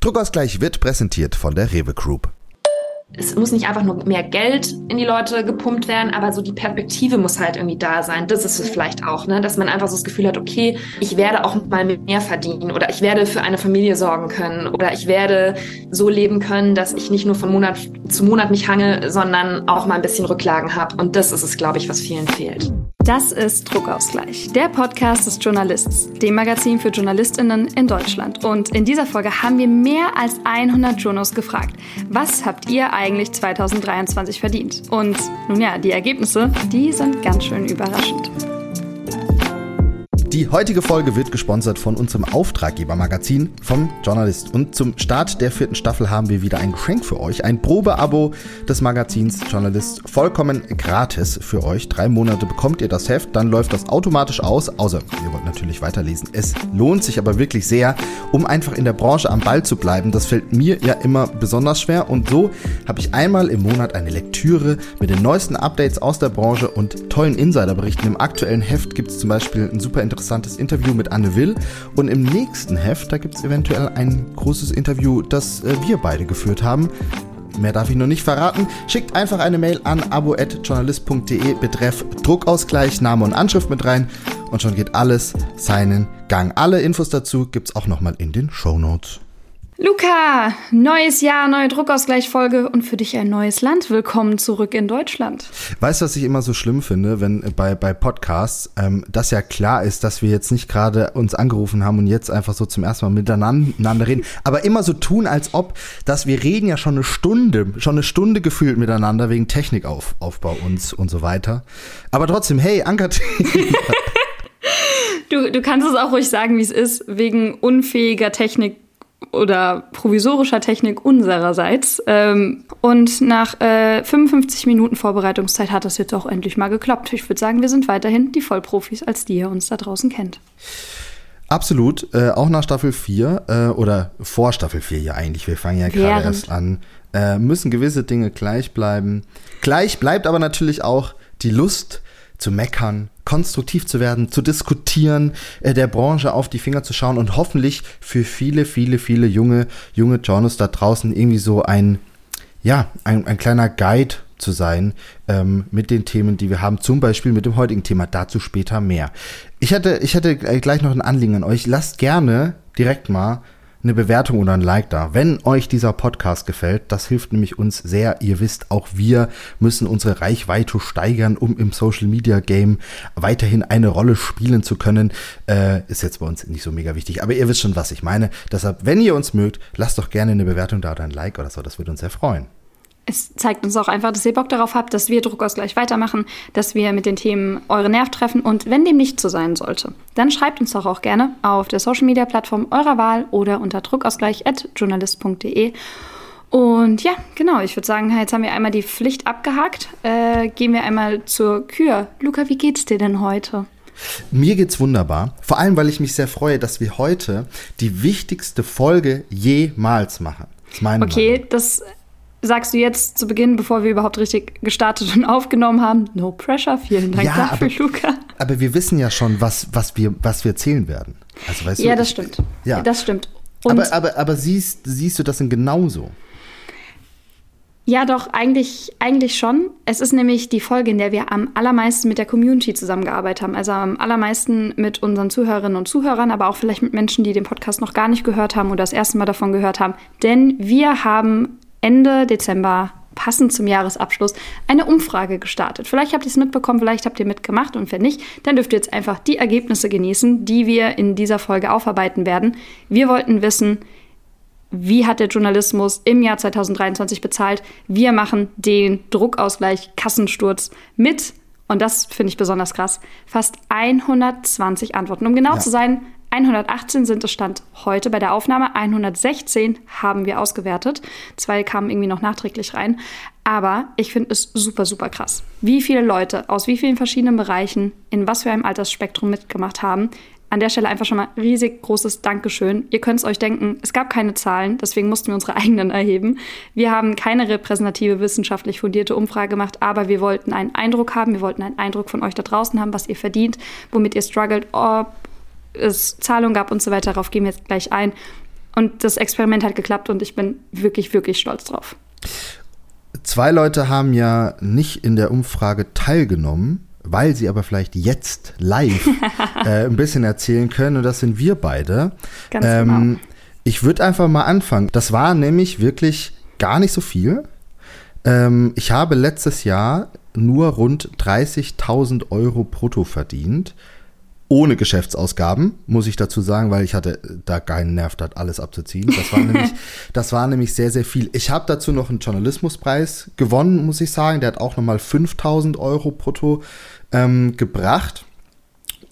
Druckausgleich wird präsentiert von der Rewe Group es muss nicht einfach nur mehr Geld in die Leute gepumpt werden, aber so die Perspektive muss halt irgendwie da sein. Das ist es vielleicht auch, ne? dass man einfach so das Gefühl hat, okay, ich werde auch mal mehr verdienen oder ich werde für eine Familie sorgen können oder ich werde so leben können, dass ich nicht nur von Monat zu Monat mich hange, sondern auch mal ein bisschen Rücklagen habe. Und das ist es, glaube ich, was vielen fehlt. Das ist Druckausgleich, der Podcast des Journalists, dem Magazin für JournalistInnen in Deutschland. Und in dieser Folge haben wir mehr als 100 Journos gefragt. Was habt ihr eigentlich 2023 verdient? Und nun ja, die Ergebnisse, die sind ganz schön überraschend. Die heutige Folge wird gesponsert von unserem Auftraggebermagazin vom Journalist. Und zum Start der vierten Staffel haben wir wieder ein Geschenk für euch. Ein Probeabo des Magazins Journalist. Vollkommen gratis für euch. Drei Monate bekommt ihr das Heft, dann läuft das automatisch aus. Außer ihr wollt natürlich weiterlesen. Es lohnt sich aber wirklich sehr, um einfach in der Branche am Ball zu bleiben. Das fällt mir ja immer besonders schwer. Und so habe ich einmal im Monat eine Lektüre mit den neuesten Updates aus der Branche und tollen Insiderberichten. Im aktuellen Heft gibt es zum Beispiel ein super interessantes interessantes Interview mit Anne Will. Und im nächsten Heft, da gibt es eventuell ein großes Interview, das äh, wir beide geführt haben. Mehr darf ich noch nicht verraten. Schickt einfach eine Mail an abo.journalist.de betreff Druckausgleich, Name und Anschrift mit rein und schon geht alles seinen Gang. Alle Infos dazu gibt es auch nochmal in den Show Notes. Luca, neues Jahr, neue Druckausgleichfolge und für dich ein neues Land. Willkommen zurück in Deutschland. Weißt du, was ich immer so schlimm finde, wenn bei, bei Podcasts, ähm, dass ja klar ist, dass wir jetzt nicht gerade uns angerufen haben und jetzt einfach so zum ersten Mal miteinander reden, aber immer so tun, als ob, dass wir reden ja schon eine Stunde, schon eine Stunde gefühlt miteinander wegen Technikaufbau uns und so weiter. Aber trotzdem, hey, Ankert. du, du kannst es auch ruhig sagen, wie es ist, wegen unfähiger Technik oder provisorischer Technik unsererseits. Ähm, und nach äh, 55 Minuten Vorbereitungszeit hat das jetzt auch endlich mal geklappt. Ich würde sagen, wir sind weiterhin die Vollprofis, als die ihr uns da draußen kennt. Absolut, äh, auch nach Staffel 4 äh, oder vor Staffel 4 ja eigentlich, wir fangen ja gerade erst an, äh, müssen gewisse Dinge gleich bleiben. Gleich bleibt aber natürlich auch die Lust zu meckern, konstruktiv zu werden, zu diskutieren, äh, der Branche auf die Finger zu schauen und hoffentlich für viele, viele, viele junge, junge Journalists da draußen irgendwie so ein, ja, ein, ein kleiner Guide zu sein ähm, mit den Themen, die wir haben, zum Beispiel mit dem heutigen Thema, dazu später mehr. Ich hätte, ich hätte gleich noch ein Anliegen an euch. Lasst gerne direkt mal eine Bewertung oder ein Like da. Wenn euch dieser Podcast gefällt, das hilft nämlich uns sehr. Ihr wisst, auch wir müssen unsere Reichweite steigern, um im Social Media Game weiterhin eine Rolle spielen zu können. Äh, ist jetzt bei uns nicht so mega wichtig, aber ihr wisst schon, was ich meine. Deshalb, wenn ihr uns mögt, lasst doch gerne eine Bewertung da oder ein Like oder so. Das würde uns sehr freuen es zeigt uns auch einfach, dass ihr Bock darauf habt, dass wir Druckausgleich weitermachen, dass wir mit den Themen eure Nerv treffen. Und wenn dem nicht so sein sollte, dann schreibt uns doch auch gerne auf der Social Media Plattform eurer Wahl oder unter druckausgleich.journalist.de. Und ja, genau, ich würde sagen, jetzt haben wir einmal die Pflicht abgehakt. Äh, gehen wir einmal zur Kür. Luca, wie geht's dir denn heute? Mir geht's wunderbar. Vor allem, weil ich mich sehr freue, dass wir heute die wichtigste Folge jemals machen. Das okay, Meinung. das sagst du jetzt zu Beginn, bevor wir überhaupt richtig gestartet und aufgenommen haben, no pressure, vielen Dank ja, dafür, aber, Luca. Aber wir wissen ja schon, was, was, wir, was wir erzählen werden. Also, weißt ja, du, das ich, stimmt. Ja, das stimmt. Und aber aber, aber siehst, siehst du das denn genauso? Ja, doch, eigentlich, eigentlich schon. Es ist nämlich die Folge, in der wir am allermeisten mit der Community zusammengearbeitet haben. Also am allermeisten mit unseren Zuhörerinnen und Zuhörern, aber auch vielleicht mit Menschen, die den Podcast noch gar nicht gehört haben oder das erste Mal davon gehört haben. Denn wir haben Ende Dezember passend zum Jahresabschluss eine Umfrage gestartet. Vielleicht habt ihr es mitbekommen, vielleicht habt ihr mitgemacht und wenn nicht, dann dürft ihr jetzt einfach die Ergebnisse genießen, die wir in dieser Folge aufarbeiten werden. Wir wollten wissen, wie hat der Journalismus im Jahr 2023 bezahlt? Wir machen den Druckausgleich Kassensturz mit und das finde ich besonders krass, fast 120 Antworten. Um genau ja. zu sein, 118 sind es Stand heute bei der Aufnahme. 116 haben wir ausgewertet. Zwei kamen irgendwie noch nachträglich rein. Aber ich finde es super, super krass, wie viele Leute aus wie vielen verschiedenen Bereichen in was für einem Altersspektrum mitgemacht haben. An der Stelle einfach schon mal riesig großes Dankeschön. Ihr könnt es euch denken, es gab keine Zahlen, deswegen mussten wir unsere eigenen erheben. Wir haben keine repräsentative, wissenschaftlich fundierte Umfrage gemacht, aber wir wollten einen Eindruck haben, wir wollten einen Eindruck von euch da draußen haben, was ihr verdient, womit ihr struggelt, ob es Zahlungen gab und so weiter, darauf gehen wir jetzt gleich ein. Und das Experiment hat geklappt und ich bin wirklich, wirklich stolz drauf. Zwei Leute haben ja nicht in der Umfrage teilgenommen, weil sie aber vielleicht jetzt live äh, ein bisschen erzählen können. Und das sind wir beide. Ganz ähm, genau. Ich würde einfach mal anfangen. Das war nämlich wirklich gar nicht so viel. Ähm, ich habe letztes Jahr nur rund 30.000 Euro brutto verdient ohne Geschäftsausgaben, muss ich dazu sagen, weil ich hatte da keinen Nerv, das alles abzuziehen. Das war nämlich, das war nämlich sehr, sehr viel. Ich habe dazu noch einen Journalismuspreis gewonnen, muss ich sagen. Der hat auch nochmal 5000 Euro brutto ähm, gebracht.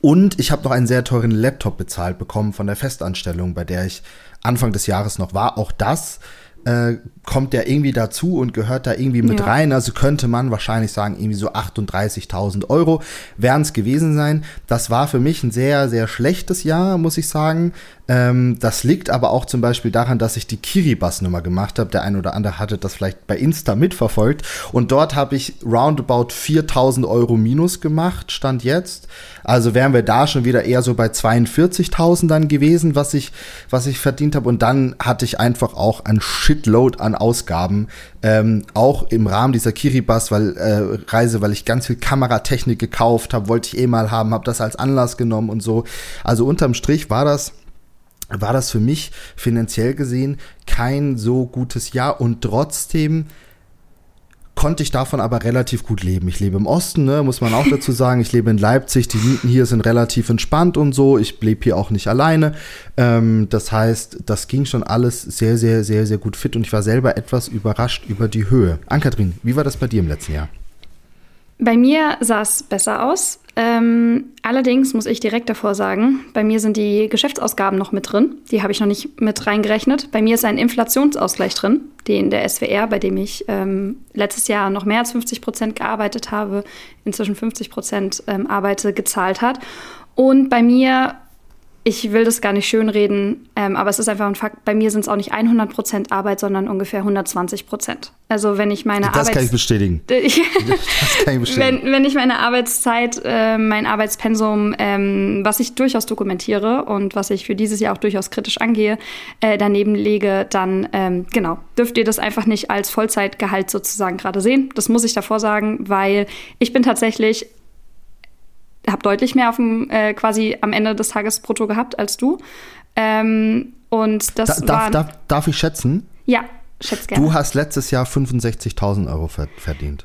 Und ich habe noch einen sehr teuren Laptop bezahlt bekommen von der Festanstellung, bei der ich Anfang des Jahres noch war. Auch das äh, kommt der irgendwie dazu und gehört da irgendwie mit ja. rein. Also könnte man wahrscheinlich sagen, irgendwie so 38.000 Euro werden es gewesen sein. Das war für mich ein sehr, sehr schlechtes Jahr, muss ich sagen. Ähm, das liegt aber auch zum Beispiel daran, dass ich die Kiribati-Nummer gemacht habe. Der ein oder andere hatte das vielleicht bei Insta mitverfolgt. Und dort habe ich roundabout 4.000 Euro minus gemacht, stand jetzt. Also wären wir da schon wieder eher so bei 42.000 dann gewesen, was ich, was ich verdient habe. Und dann hatte ich einfach auch ein Shitload an Ausgaben, ähm, auch im Rahmen dieser Kiribati weil, äh, weil ich ganz viel Kameratechnik gekauft habe, wollte ich eh mal haben, habe das als Anlass genommen und so. Also unterm Strich war das war das für mich finanziell gesehen kein so gutes Jahr und trotzdem konnte ich davon aber relativ gut leben. Ich lebe im Osten, ne, muss man auch dazu sagen. Ich lebe in Leipzig. Die Mieten hier sind relativ entspannt und so. Ich lebe hier auch nicht alleine. Ähm, das heißt, das ging schon alles sehr, sehr, sehr, sehr gut fit und ich war selber etwas überrascht über die Höhe. Ankatrin, wie war das bei dir im letzten Jahr? Bei mir sah es besser aus. Ähm, allerdings muss ich direkt davor sagen, bei mir sind die Geschäftsausgaben noch mit drin. Die habe ich noch nicht mit reingerechnet. Bei mir ist ein Inflationsausgleich drin, den der SWR, bei dem ich ähm, letztes Jahr noch mehr als 50 Prozent gearbeitet habe, inzwischen 50 Prozent ähm, arbeite, gezahlt hat. Und bei mir ich will das gar nicht schönreden, ähm, aber es ist einfach ein Fakt. Bei mir sind es auch nicht 100 Prozent Arbeit, sondern ungefähr 120 Prozent. Also wenn ich meine das Arbeits kann ich bestätigen. das kann ich bestätigen. Wenn, wenn ich meine Arbeitszeit, äh, mein Arbeitspensum, ähm, was ich durchaus dokumentiere und was ich für dieses Jahr auch durchaus kritisch angehe, äh, daneben lege, dann ähm, genau dürft ihr das einfach nicht als Vollzeitgehalt sozusagen gerade sehen. Das muss ich davor sagen, weil ich bin tatsächlich habe deutlich mehr auf dem, äh, quasi am Ende des Tages brutto gehabt als du. Ähm, und das da, darf, darf, darf ich schätzen? Ja, schätze gerne. Du hast letztes Jahr 65.000 Euro verdient.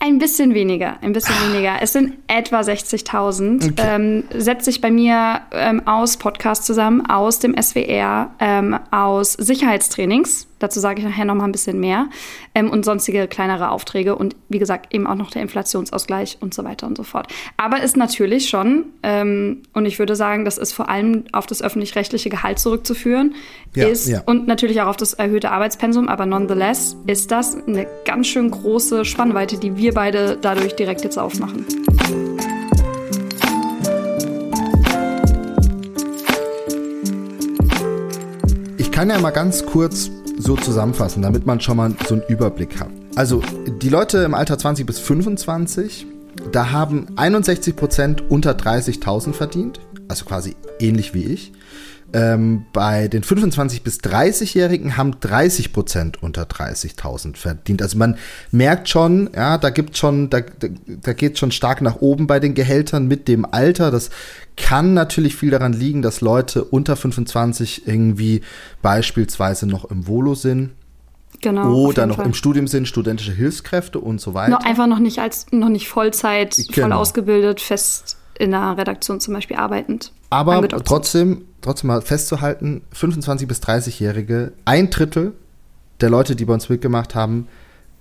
Ein bisschen weniger, ein bisschen weniger. Es sind etwa 60.000. Okay. Ähm, setzt sich bei mir ähm, aus Podcast zusammen, aus dem SWR, ähm, aus Sicherheitstrainings. Dazu sage ich nachher noch mal ein bisschen mehr. Ähm, und sonstige kleinere Aufträge und wie gesagt eben auch noch der Inflationsausgleich und so weiter und so fort. Aber ist natürlich schon, ähm, und ich würde sagen, das ist vor allem auf das öffentlich-rechtliche Gehalt zurückzuführen, ja, ist ja. und natürlich auch auf das erhöhte Arbeitspensum, aber nonetheless ist das eine ganz schön große Spannweite, die wir beide dadurch direkt jetzt aufmachen. Kann ja mal ganz kurz so zusammenfassen, damit man schon mal so einen Überblick hat. Also die Leute im Alter 20 bis 25, da haben 61 Prozent unter 30.000 verdient, also quasi ähnlich wie ich. Ähm, bei den 25 bis 30-Jährigen haben 30 Prozent unter 30.000 verdient. Also man merkt schon, ja, da gibt schon, da, da, geht schon stark nach oben bei den Gehältern mit dem Alter. Das kann natürlich viel daran liegen, dass Leute unter 25 irgendwie beispielsweise noch im Volo sind. Genau, oder noch Fall. im Studium sind, studentische Hilfskräfte und so weiter. No, einfach noch nicht als noch nicht Vollzeit, genau. voll ausgebildet, fest in einer Redaktion zum Beispiel arbeitend. Aber trotzdem, trotzdem mal festzuhalten, 25- bis 30-Jährige, ein Drittel der Leute, die bei uns mitgemacht haben,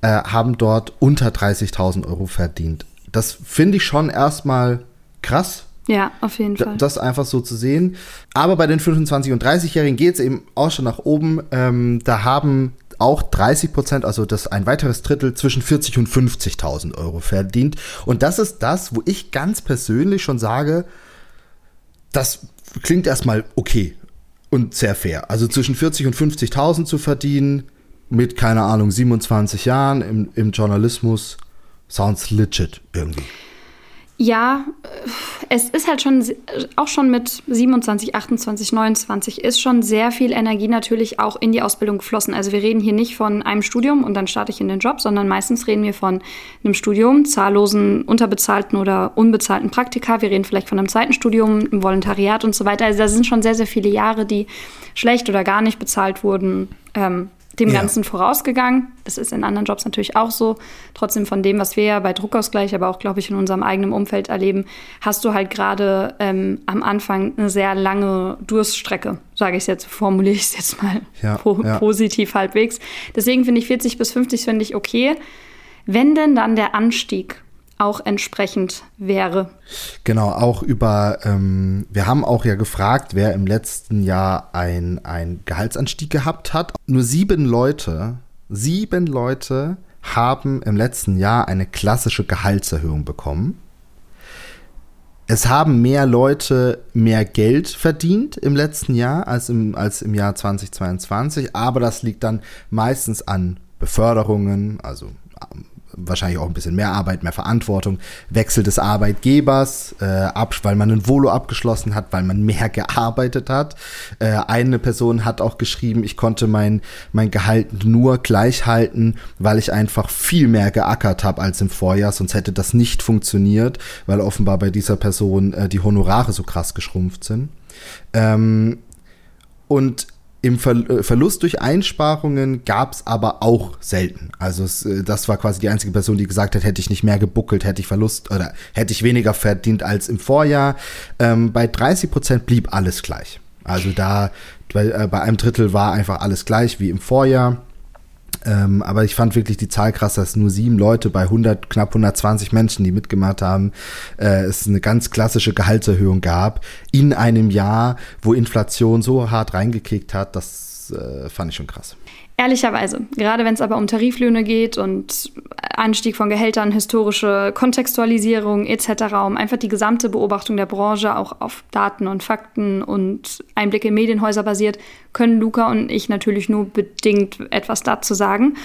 äh, haben dort unter 30.000 Euro verdient. Das finde ich schon erstmal krass. Ja, auf jeden Fall. Das einfach so zu sehen. Aber bei den 25- und 30-Jährigen geht es eben auch schon nach oben. Ähm, da haben auch 30 Prozent, also das ein weiteres Drittel zwischen 40 und 50.000 Euro verdient. Und das ist das, wo ich ganz persönlich schon sage, das klingt erstmal okay und sehr fair. Also zwischen 40 und 50.000 zu verdienen mit, keine Ahnung, 27 Jahren im, im Journalismus, sounds legit irgendwie. Ja, es ist halt schon, auch schon mit 27, 28, 29 ist schon sehr viel Energie natürlich auch in die Ausbildung geflossen. Also wir reden hier nicht von einem Studium und dann starte ich in den Job, sondern meistens reden wir von einem Studium, zahllosen, unterbezahlten oder unbezahlten Praktika. Wir reden vielleicht von einem zweiten Studium, einem Volontariat und so weiter. Also da sind schon sehr, sehr viele Jahre, die schlecht oder gar nicht bezahlt wurden. Ähm, dem ja. Ganzen vorausgegangen. Das ist in anderen Jobs natürlich auch so. Trotzdem von dem, was wir ja bei Druckausgleich, aber auch, glaube ich, in unserem eigenen Umfeld erleben, hast du halt gerade ähm, am Anfang eine sehr lange Durststrecke, sage ich jetzt, formuliere ich es jetzt mal ja, po ja. positiv halbwegs. Deswegen finde ich 40 bis 50 finde ich okay. Wenn denn dann der Anstieg auch entsprechend wäre. Genau, auch über, ähm, wir haben auch ja gefragt, wer im letzten Jahr ein Gehaltsanstieg gehabt hat. Nur sieben Leute, sieben Leute haben im letzten Jahr eine klassische Gehaltserhöhung bekommen. Es haben mehr Leute mehr Geld verdient im letzten Jahr als im, als im Jahr 2022, aber das liegt dann meistens an Beförderungen, also wahrscheinlich auch ein bisschen mehr Arbeit, mehr Verantwortung, Wechsel des Arbeitgebers, äh, ab, weil man ein Volo abgeschlossen hat, weil man mehr gearbeitet hat. Äh, eine Person hat auch geschrieben, ich konnte mein, mein Gehalt nur gleich halten, weil ich einfach viel mehr geackert habe als im Vorjahr, sonst hätte das nicht funktioniert, weil offenbar bei dieser Person äh, die Honorare so krass geschrumpft sind. Ähm, und im Ver äh, Verlust durch Einsparungen gab es aber auch selten. Also es, äh, das war quasi die einzige Person, die gesagt hat, hätte ich nicht mehr gebuckelt, hätte ich Verlust oder hätte ich weniger verdient als im Vorjahr. Ähm, bei 30 Prozent blieb alles gleich. Also da bei, äh, bei einem Drittel war einfach alles gleich wie im Vorjahr. Ähm, aber ich fand wirklich die Zahl krass, dass nur sieben Leute bei 100, knapp 120 Menschen, die mitgemacht haben, äh, es eine ganz klassische Gehaltserhöhung gab in einem Jahr, wo Inflation so hart reingekickt hat. Das äh, fand ich schon krass. Ehrlicherweise, gerade wenn es aber um Tariflöhne geht und Anstieg von Gehältern, historische Kontextualisierung etc., um einfach die gesamte Beobachtung der Branche auch auf Daten und Fakten und Einblicke in Medienhäuser basiert, können Luca und ich natürlich nur bedingt etwas dazu sagen.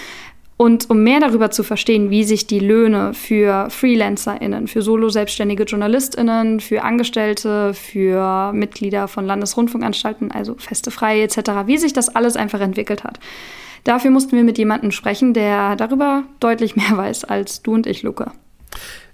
Und um mehr darüber zu verstehen, wie sich die Löhne für FreelancerInnen, für solo-selbstständige JournalistInnen, für Angestellte, für Mitglieder von Landesrundfunkanstalten, also feste Freie etc., wie sich das alles einfach entwickelt hat. Dafür mussten wir mit jemandem sprechen, der darüber deutlich mehr weiß als du und ich, Luca.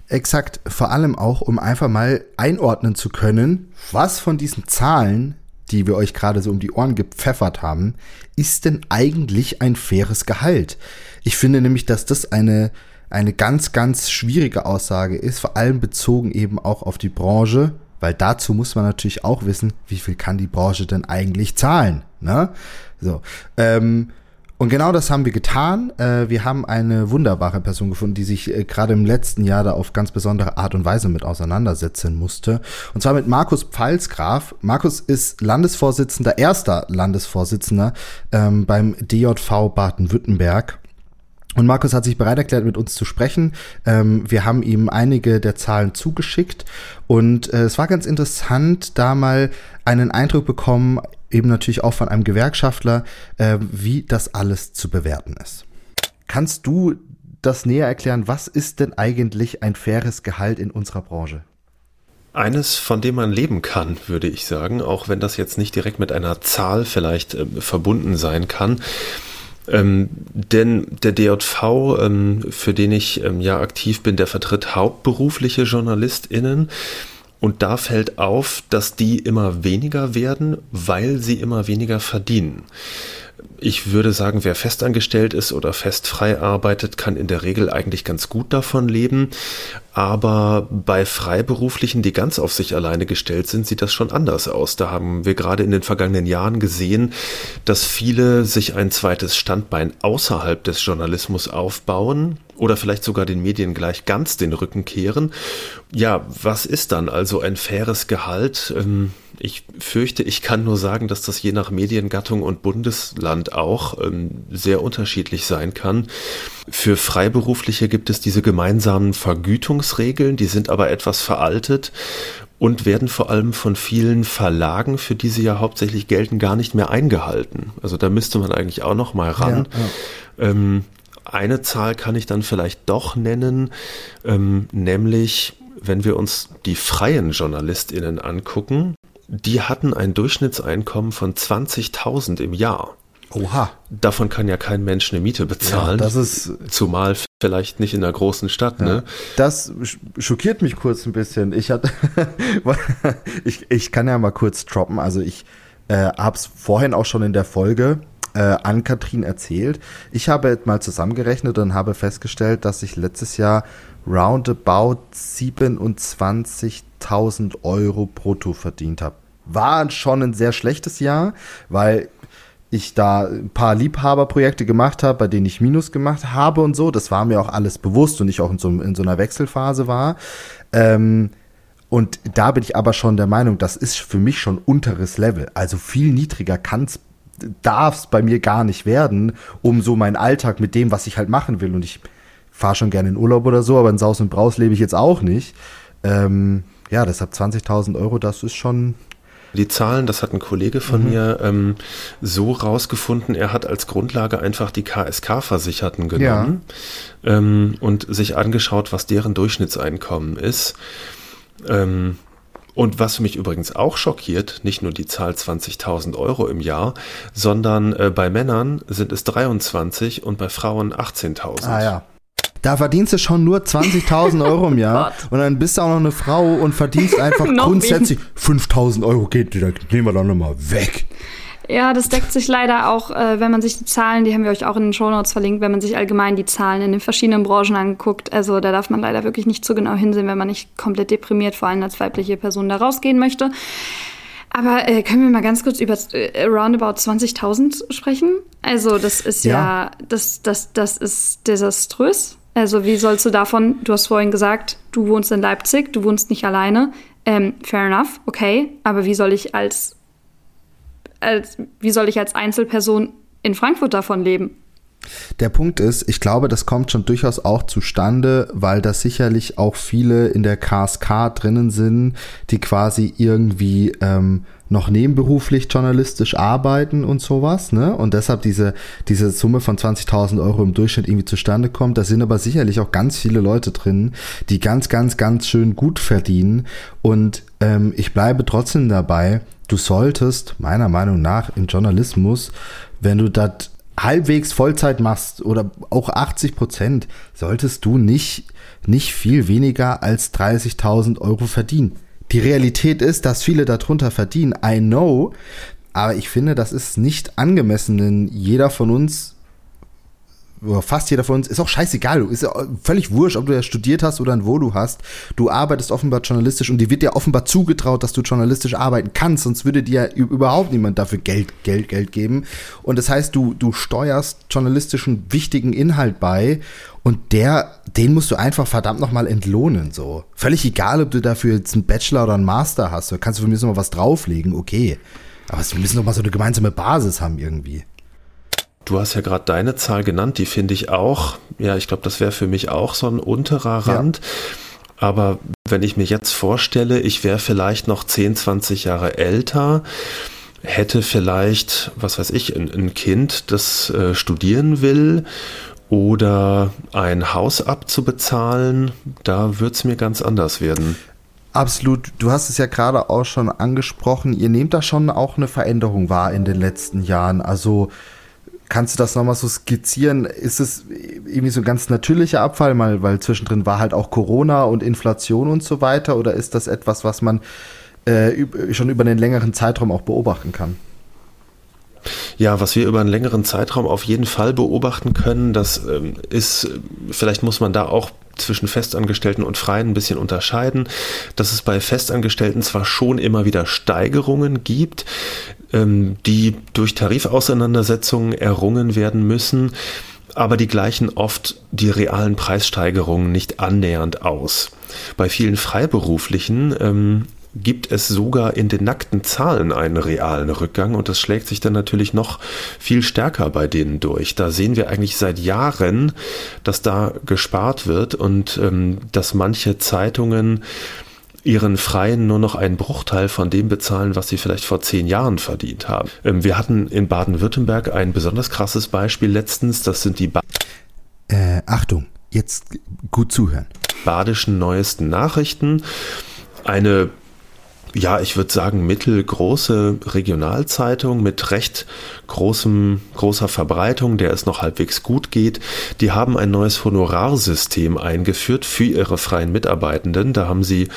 Exakt, vor allem auch, um einfach mal einordnen zu können, was von diesen Zahlen die wir euch gerade so um die Ohren gepfeffert haben, ist denn eigentlich ein faires Gehalt? Ich finde nämlich, dass das eine, eine ganz, ganz schwierige Aussage ist, vor allem bezogen eben auch auf die Branche, weil dazu muss man natürlich auch wissen, wie viel kann die Branche denn eigentlich zahlen. Ne? So, ähm, und genau das haben wir getan. Äh, wir haben eine wunderbare Person gefunden, die sich äh, gerade im letzten Jahr da auf ganz besondere Art und Weise mit auseinandersetzen musste. Und zwar mit Markus Pfalzgraf. Markus ist Landesvorsitzender, erster Landesvorsitzender ähm, beim DJV Baden-Württemberg. Und Markus hat sich bereit erklärt, mit uns zu sprechen. Ähm, wir haben ihm einige der Zahlen zugeschickt und äh, es war ganz interessant, da mal einen Eindruck bekommen, eben natürlich auch von einem Gewerkschaftler, äh, wie das alles zu bewerten ist. Kannst du das näher erklären? Was ist denn eigentlich ein faires Gehalt in unserer Branche? Eines, von dem man leben kann, würde ich sagen, auch wenn das jetzt nicht direkt mit einer Zahl vielleicht äh, verbunden sein kann. Ähm, denn der DJV, ähm, für den ich ähm, ja aktiv bin, der vertritt hauptberufliche JournalistInnen. Und da fällt auf, dass die immer weniger werden, weil sie immer weniger verdienen. Ich würde sagen, wer festangestellt ist oder festfrei arbeitet, kann in der Regel eigentlich ganz gut davon leben. Aber bei Freiberuflichen, die ganz auf sich alleine gestellt sind, sieht das schon anders aus. Da haben wir gerade in den vergangenen Jahren gesehen, dass viele sich ein zweites Standbein außerhalb des Journalismus aufbauen oder vielleicht sogar den Medien gleich ganz den Rücken kehren. Ja, was ist dann also ein faires Gehalt? Ähm, ich fürchte, ich kann nur sagen, dass das je nach Mediengattung und Bundesland auch ähm, sehr unterschiedlich sein kann. Für Freiberufliche gibt es diese gemeinsamen Vergütungsregeln, die sind aber etwas veraltet und werden vor allem von vielen Verlagen, für die sie ja hauptsächlich gelten, gar nicht mehr eingehalten. Also da müsste man eigentlich auch noch mal ran. Ja, ja. Ähm, eine Zahl kann ich dann vielleicht doch nennen, ähm, nämlich wenn wir uns die freien JournalistInnen angucken, die hatten ein Durchschnittseinkommen von 20.000 im Jahr. Oha. Davon kann ja kein Mensch eine Miete bezahlen. Ja, das ist zumal vielleicht nicht in einer großen Stadt, ja, ne? Das schockiert mich kurz ein bisschen. Ich hatte, ich, ich kann ja mal kurz droppen. Also ich äh, habe es vorhin auch schon in der Folge äh, an Katrin erzählt. Ich habe mal zusammengerechnet und habe festgestellt, dass ich letztes Jahr roundabout 27.000 Euro brutto verdient habe. War schon ein sehr schlechtes Jahr, weil ich da ein paar Liebhaberprojekte gemacht habe, bei denen ich Minus gemacht habe und so. Das war mir auch alles bewusst und ich auch in so, in so einer Wechselphase war. Ähm, und da bin ich aber schon der Meinung, das ist für mich schon unteres Level. Also viel niedriger kann es, darf es bei mir gar nicht werden, um so meinen Alltag mit dem, was ich halt machen will. Und ich fahre schon gerne in Urlaub oder so, aber in Saus und Braus lebe ich jetzt auch nicht. Ähm, ja, deshalb 20.000 Euro, das ist schon, die Zahlen, das hat ein Kollege von mhm. mir ähm, so rausgefunden, er hat als Grundlage einfach die KSK-Versicherten genommen ja. ähm, und sich angeschaut, was deren Durchschnittseinkommen ist. Ähm, und was mich übrigens auch schockiert, nicht nur die Zahl 20.000 Euro im Jahr, sondern äh, bei Männern sind es 23 und bei Frauen 18.000. Ah ja. Da verdienst du schon nur 20.000 Euro im Jahr und dann bist du auch noch eine Frau und verdienst einfach grundsätzlich 5.000 Euro. Geht, nehmen wir doch nochmal weg. Ja, das deckt sich leider auch, äh, wenn man sich die Zahlen, die haben wir euch auch in den Shownotes verlinkt, wenn man sich allgemein die Zahlen in den verschiedenen Branchen anguckt. Also da darf man leider wirklich nicht so genau hinsehen, wenn man nicht komplett deprimiert, vor allem als weibliche Person, da rausgehen möchte. Aber äh, können wir mal ganz kurz über äh, roundabout 20.000 sprechen? Also das ist ja, ja, das, das, das ist desaströs. Also wie sollst du davon, du hast vorhin gesagt, du wohnst in Leipzig, du wohnst nicht alleine. Ähm, fair enough, okay. Aber wie soll ich als, als, wie soll ich als Einzelperson in Frankfurt davon leben? Der Punkt ist, ich glaube, das kommt schon durchaus auch zustande, weil da sicherlich auch viele in der KSK drinnen sind, die quasi irgendwie ähm, noch nebenberuflich journalistisch arbeiten und sowas, ne? Und deshalb diese, diese Summe von 20.000 Euro im Durchschnitt irgendwie zustande kommt. Da sind aber sicherlich auch ganz viele Leute drin, die ganz, ganz, ganz schön gut verdienen. Und ähm, ich bleibe trotzdem dabei, du solltest meiner Meinung nach im Journalismus, wenn du das halbwegs Vollzeit machst oder auch 80 Prozent, solltest du nicht, nicht viel weniger als 30.000 Euro verdienen. Die Realität ist, dass viele darunter verdienen. I know. Aber ich finde, das ist nicht angemessen, denn jeder von uns fast jeder von uns, ist auch scheißegal, ist ja völlig wurscht, ob du ja studiert hast oder ein Wo du hast. Du arbeitest offenbar journalistisch und dir wird ja offenbar zugetraut, dass du journalistisch arbeiten kannst, sonst würde dir ja überhaupt niemand dafür Geld, Geld, Geld geben. Und das heißt, du, du steuerst journalistischen wichtigen Inhalt bei und der, den musst du einfach verdammt nochmal entlohnen, so. Völlig egal, ob du dafür jetzt einen Bachelor oder einen Master hast, da kannst du für mich noch was drauflegen, okay. Aber wir müssen doch mal so eine gemeinsame Basis haben irgendwie. Du hast ja gerade deine Zahl genannt, die finde ich auch, ja, ich glaube, das wäre für mich auch so ein unterer Rand. Ja. Aber wenn ich mir jetzt vorstelle, ich wäre vielleicht noch 10, 20 Jahre älter, hätte vielleicht, was weiß ich, ein, ein Kind, das äh, studieren will oder ein Haus abzubezahlen, da wird es mir ganz anders werden. Absolut. Du hast es ja gerade auch schon angesprochen. Ihr nehmt da schon auch eine Veränderung wahr in den letzten Jahren. Also Kannst du das nochmal so skizzieren? Ist es irgendwie so ein ganz natürlicher Abfall, weil, weil zwischendrin war halt auch Corona und Inflation und so weiter? Oder ist das etwas, was man äh, schon über einen längeren Zeitraum auch beobachten kann? Ja, was wir über einen längeren Zeitraum auf jeden Fall beobachten können, das ähm, ist, vielleicht muss man da auch zwischen Festangestellten und Freien ein bisschen unterscheiden, dass es bei Festangestellten zwar schon immer wieder Steigerungen gibt, ähm, die durch Tarifauseinandersetzungen errungen werden müssen, aber die gleichen oft die realen Preissteigerungen nicht annähernd aus. Bei vielen Freiberuflichen ähm, gibt es sogar in den nackten Zahlen einen realen Rückgang und das schlägt sich dann natürlich noch viel stärker bei denen durch. Da sehen wir eigentlich seit Jahren, dass da gespart wird und ähm, dass manche Zeitungen ihren Freien nur noch einen Bruchteil von dem bezahlen, was sie vielleicht vor zehn Jahren verdient haben. Ähm, wir hatten in Baden-Württemberg ein besonders krasses Beispiel letztens, das sind die... Ba äh, Achtung, jetzt gut zuhören. Badischen neuesten Nachrichten. Eine ja, ich würde sagen, mittelgroße Regionalzeitung mit recht großem, großer Verbreitung, der es noch halbwegs gut geht. Die haben ein neues Honorarsystem eingeführt für ihre freien Mitarbeitenden. Da haben sie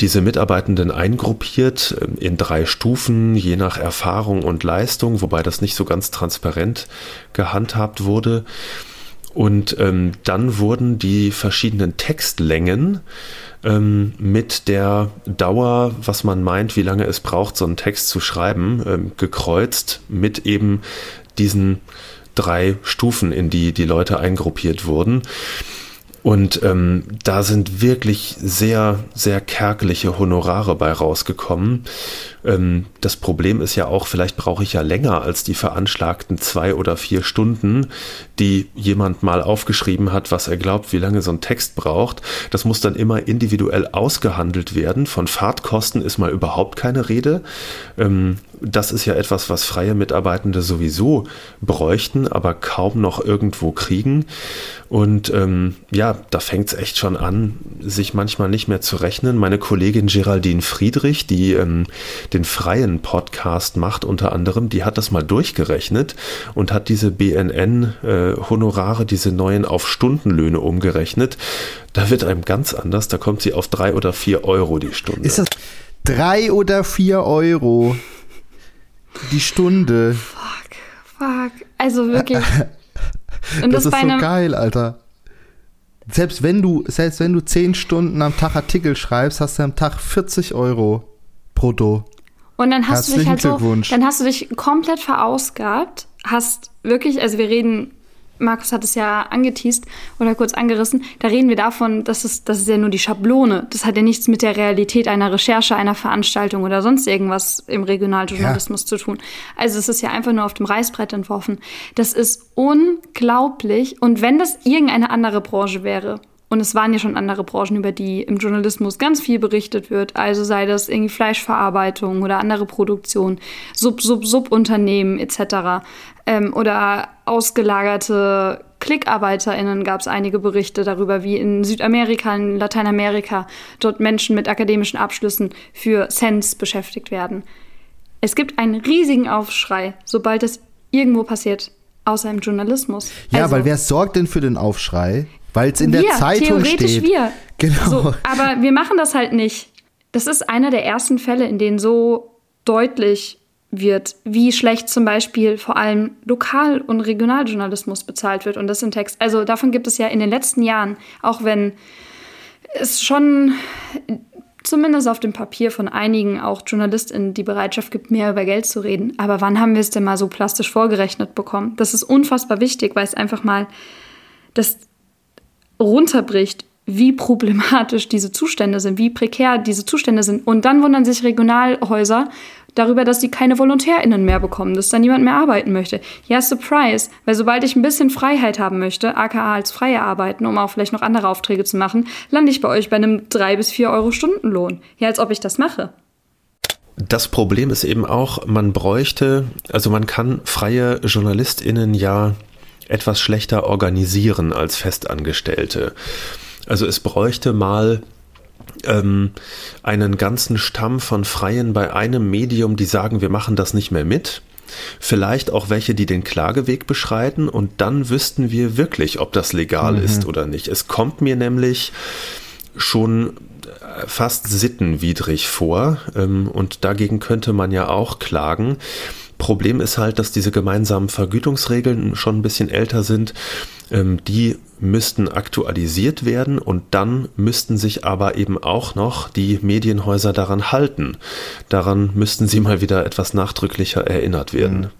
diese Mitarbeitenden eingruppiert ähm, in drei Stufen, je nach Erfahrung und Leistung, wobei das nicht so ganz transparent gehandhabt wurde. Und ähm, dann wurden die verschiedenen Textlängen ähm, mit der Dauer, was man meint, wie lange es braucht, so einen Text zu schreiben, ähm, gekreuzt mit eben diesen drei Stufen, in die die Leute eingruppiert wurden. Und ähm, da sind wirklich sehr, sehr kärgliche Honorare bei rausgekommen. Ähm, das Problem ist ja auch, vielleicht brauche ich ja länger als die veranschlagten zwei oder vier Stunden, die jemand mal aufgeschrieben hat, was er glaubt, wie lange so ein Text braucht. Das muss dann immer individuell ausgehandelt werden. Von Fahrtkosten ist mal überhaupt keine Rede. Ähm, das ist ja etwas, was freie Mitarbeitende sowieso bräuchten, aber kaum noch irgendwo kriegen. Und ähm, ja, da fängt es echt schon an, sich manchmal nicht mehr zu rechnen. Meine Kollegin Geraldine Friedrich, die ähm, den freien Podcast macht unter anderem, die hat das mal durchgerechnet und hat diese BNN-Honorare, äh, diese neuen auf Stundenlöhne umgerechnet. Da wird einem ganz anders, da kommt sie auf drei oder vier Euro die Stunde. Ist das drei oder vier Euro die Stunde? Fuck, fuck. Also wirklich. Und das, das ist so geil, Alter. Selbst wenn du, selbst wenn du zehn Stunden am Tag Artikel schreibst, hast du am Tag 40 Euro brutto. Und dann hast du dich halt so, dann hast du dich komplett verausgabt, hast wirklich, also wir reden Markus hat es ja angeteased oder kurz angerissen, da reden wir davon, dass es, das ist ja nur die Schablone. Das hat ja nichts mit der Realität einer Recherche, einer Veranstaltung oder sonst irgendwas im Regionaljournalismus ja. zu tun. Also es ist ja einfach nur auf dem Reißbrett entworfen. Das ist unglaublich. Und wenn das irgendeine andere Branche wäre, und es waren ja schon andere Branchen, über die im Journalismus ganz viel berichtet wird. Also sei das irgendwie Fleischverarbeitung oder andere Produktion, Sub-Sub-Subunternehmen etc. Ähm, oder ausgelagerte KlickarbeiterInnen gab es einige Berichte darüber, wie in Südamerika, in Lateinamerika dort Menschen mit akademischen Abschlüssen für Cents beschäftigt werden. Es gibt einen riesigen Aufschrei, sobald es irgendwo passiert, außer im Journalismus. Ja, also, weil wer sorgt denn für den Aufschrei? Weil es in wir, der Zeitung theoretisch steht. wir. Genau. So, aber wir machen das halt nicht. Das ist einer der ersten Fälle, in denen so deutlich wird, wie schlecht zum Beispiel vor allem Lokal- und Regionaljournalismus bezahlt wird und das in Text. Also davon gibt es ja in den letzten Jahren, auch wenn es schon zumindest auf dem Papier von einigen auch JournalistInnen die Bereitschaft gibt, mehr über Geld zu reden. Aber wann haben wir es denn mal so plastisch vorgerechnet bekommen? Das ist unfassbar wichtig, weil es einfach mal das runterbricht, wie problematisch diese Zustände sind, wie prekär diese Zustände sind. Und dann wundern sich Regionalhäuser darüber, dass sie keine VolontärInnen mehr bekommen, dass da niemand mehr arbeiten möchte. Ja, surprise, weil sobald ich ein bisschen Freiheit haben möchte, aka als freie Arbeiten, um auch vielleicht noch andere Aufträge zu machen, lande ich bei euch bei einem 3 bis 4 Euro Stundenlohn. Ja, als ob ich das mache. Das Problem ist eben auch, man bräuchte, also man kann freie JournalistInnen ja etwas schlechter organisieren als Festangestellte. Also es bräuchte mal ähm, einen ganzen Stamm von Freien bei einem Medium, die sagen, wir machen das nicht mehr mit. Vielleicht auch welche, die den Klageweg beschreiten und dann wüssten wir wirklich, ob das legal mhm. ist oder nicht. Es kommt mir nämlich schon äh, fast sittenwidrig vor ähm, und dagegen könnte man ja auch klagen. Problem ist halt, dass diese gemeinsamen Vergütungsregeln schon ein bisschen älter sind. Ähm, die müssten aktualisiert werden und dann müssten sich aber eben auch noch die Medienhäuser daran halten. Daran müssten sie mal wieder etwas nachdrücklicher erinnert werden. Mhm.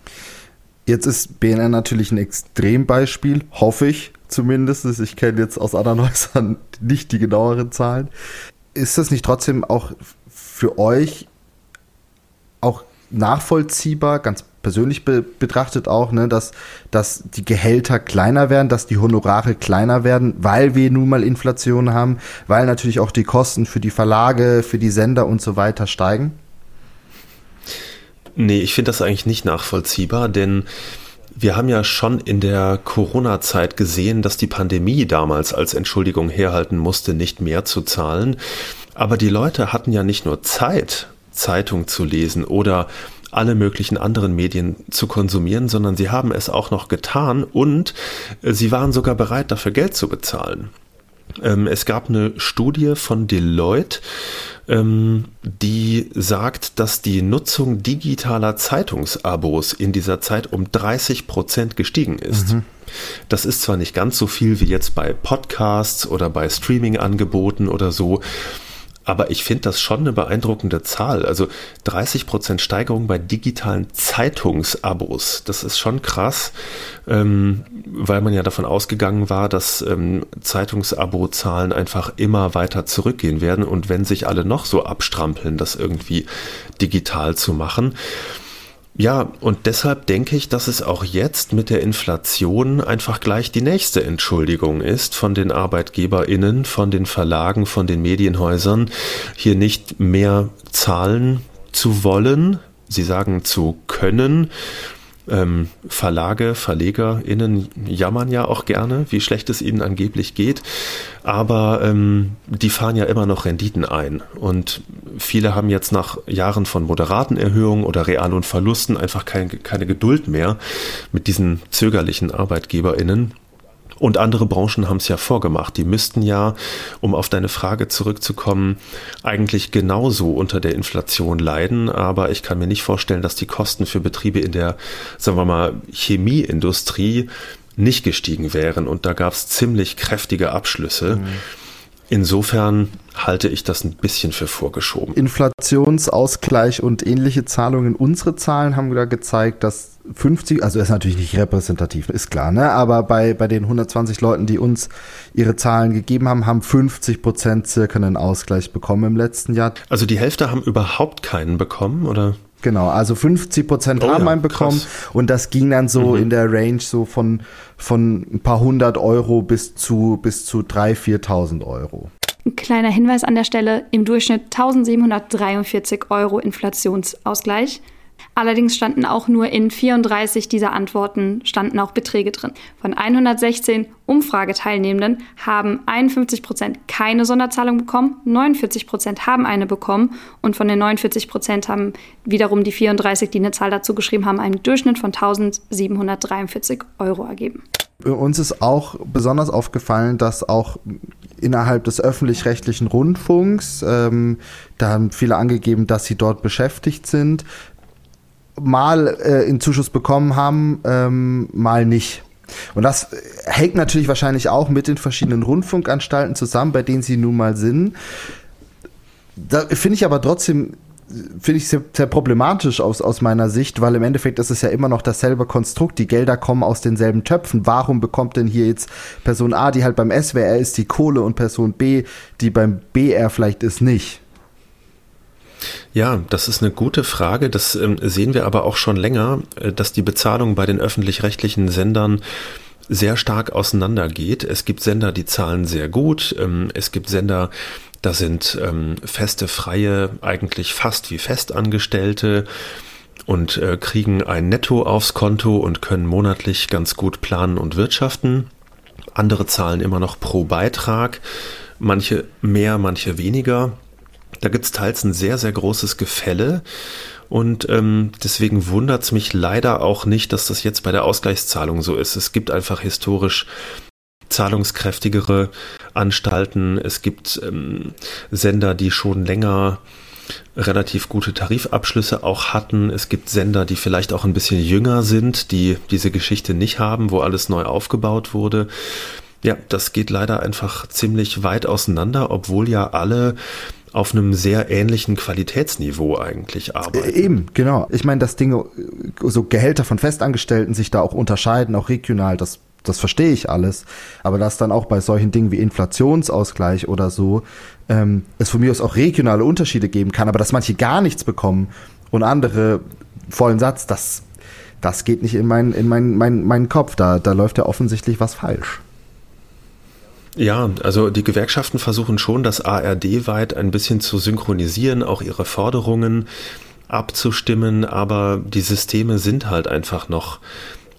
Jetzt ist BNN natürlich ein Extrembeispiel, hoffe ich zumindest. Ich kenne jetzt aus anderen Häusern nicht die genaueren Zahlen. Ist das nicht trotzdem auch für euch nachvollziehbar, ganz persönlich be betrachtet auch, ne, dass, dass die Gehälter kleiner werden, dass die Honorare kleiner werden, weil wir nun mal Inflation haben, weil natürlich auch die Kosten für die Verlage, für die Sender und so weiter steigen? Nee, ich finde das eigentlich nicht nachvollziehbar, denn wir haben ja schon in der Corona-Zeit gesehen, dass die Pandemie damals als Entschuldigung herhalten musste, nicht mehr zu zahlen. Aber die Leute hatten ja nicht nur Zeit, Zeitung zu lesen oder alle möglichen anderen Medien zu konsumieren, sondern sie haben es auch noch getan und sie waren sogar bereit, dafür Geld zu bezahlen. Ähm, es gab eine Studie von Deloitte, ähm, die sagt, dass die Nutzung digitaler Zeitungsabos in dieser Zeit um 30 Prozent gestiegen ist. Mhm. Das ist zwar nicht ganz so viel wie jetzt bei Podcasts oder bei Streaming-Angeboten oder so, aber ich finde das schon eine beeindruckende Zahl. Also 30 Prozent Steigerung bei digitalen Zeitungsabos. Das ist schon krass, ähm, weil man ja davon ausgegangen war, dass ähm, Zeitungsabo-Zahlen einfach immer weiter zurückgehen werden. Und wenn sich alle noch so abstrampeln, das irgendwie digital zu machen, ja, und deshalb denke ich, dass es auch jetzt mit der Inflation einfach gleich die nächste Entschuldigung ist von den ArbeitgeberInnen, von den Verlagen, von den Medienhäusern, hier nicht mehr zahlen zu wollen, sie sagen zu können, ähm, Verlage, VerlegerInnen jammern ja auch gerne, wie schlecht es ihnen angeblich geht, aber ähm, die fahren ja immer noch Renditen ein. Und viele haben jetzt nach Jahren von moderaten Erhöhungen oder Reallohnverlusten einfach kein, keine Geduld mehr mit diesen zögerlichen ArbeitgeberInnen und andere Branchen haben es ja vorgemacht. Die müssten ja, um auf deine Frage zurückzukommen, eigentlich genauso unter der Inflation leiden. Aber ich kann mir nicht vorstellen, dass die Kosten für Betriebe in der, sagen wir mal, Chemieindustrie nicht gestiegen wären. Und da gab es ziemlich kräftige Abschlüsse. Mhm. Insofern halte ich das ein bisschen für vorgeschoben. Inflationsausgleich und ähnliche Zahlungen. Unsere Zahlen haben da gezeigt, dass 50, also ist natürlich nicht repräsentativ, ist klar, ne? Aber bei, bei den 120 Leuten, die uns ihre Zahlen gegeben haben, haben 50 Prozent circa einen Ausgleich bekommen im letzten Jahr. Also die Hälfte haben überhaupt keinen bekommen, oder? Genau, also 50 Prozent oh, haben ja, einen bekommen krass. und das ging dann so mhm. in der Range so von, von ein paar hundert Euro bis zu, bis zu 3.000, 4.000 Euro. Ein kleiner Hinweis an der Stelle, im Durchschnitt 1743 Euro Inflationsausgleich. Allerdings standen auch nur in 34 dieser Antworten standen auch Beträge drin. Von 116 Umfrageteilnehmenden haben 51 Prozent keine Sonderzahlung bekommen, 49 Prozent haben eine bekommen und von den 49 Prozent haben wiederum die 34, die eine Zahl dazu geschrieben haben, einen Durchschnitt von 1743 Euro ergeben. Uns ist auch besonders aufgefallen, dass auch innerhalb des öffentlich-rechtlichen Rundfunks, ähm, da haben viele angegeben, dass sie dort beschäftigt sind, mal äh, in Zuschuss bekommen haben, ähm, mal nicht. Und das hängt natürlich wahrscheinlich auch mit den verschiedenen Rundfunkanstalten zusammen, bei denen sie nun mal sind. Da finde ich aber trotzdem finde ich sehr, sehr, problematisch aus, aus meiner Sicht, weil im Endeffekt ist es ja immer noch dasselbe Konstrukt. Die Gelder kommen aus denselben Töpfen. Warum bekommt denn hier jetzt Person A, die halt beim SWR ist, die Kohle und Person B, die beim BR vielleicht ist, nicht? Ja, das ist eine gute Frage. Das ähm, sehen wir aber auch schon länger, äh, dass die Bezahlung bei den öffentlich-rechtlichen Sendern sehr stark auseinandergeht. Es gibt Sender, die zahlen sehr gut. Ähm, es gibt Sender, da sind ähm, feste Freie eigentlich fast wie Festangestellte und äh, kriegen ein Netto aufs Konto und können monatlich ganz gut planen und wirtschaften. Andere zahlen immer noch pro Beitrag, manche mehr, manche weniger. Da gibt es teils ein sehr, sehr großes Gefälle. Und ähm, deswegen wundert es mich leider auch nicht, dass das jetzt bei der Ausgleichszahlung so ist. Es gibt einfach historisch zahlungskräftigere Anstalten. Es gibt ähm, Sender, die schon länger relativ gute Tarifabschlüsse auch hatten. Es gibt Sender, die vielleicht auch ein bisschen jünger sind, die diese Geschichte nicht haben, wo alles neu aufgebaut wurde. Ja, das geht leider einfach ziemlich weit auseinander, obwohl ja alle auf einem sehr ähnlichen Qualitätsniveau eigentlich arbeiten. Äh, eben, genau. Ich meine, dass Dinge, so Gehälter von Festangestellten sich da auch unterscheiden, auch regional, das, das verstehe ich alles. Aber dass dann auch bei solchen Dingen wie Inflationsausgleich oder so, ähm, es von mir aus auch regionale Unterschiede geben kann, aber dass manche gar nichts bekommen und andere vollen Satz, das, das geht nicht in meinen, in meinen, meinen, meinen Kopf. Da, da läuft ja offensichtlich was falsch. Ja, also die Gewerkschaften versuchen schon, das ARD weit ein bisschen zu synchronisieren, auch ihre Forderungen abzustimmen, aber die Systeme sind halt einfach noch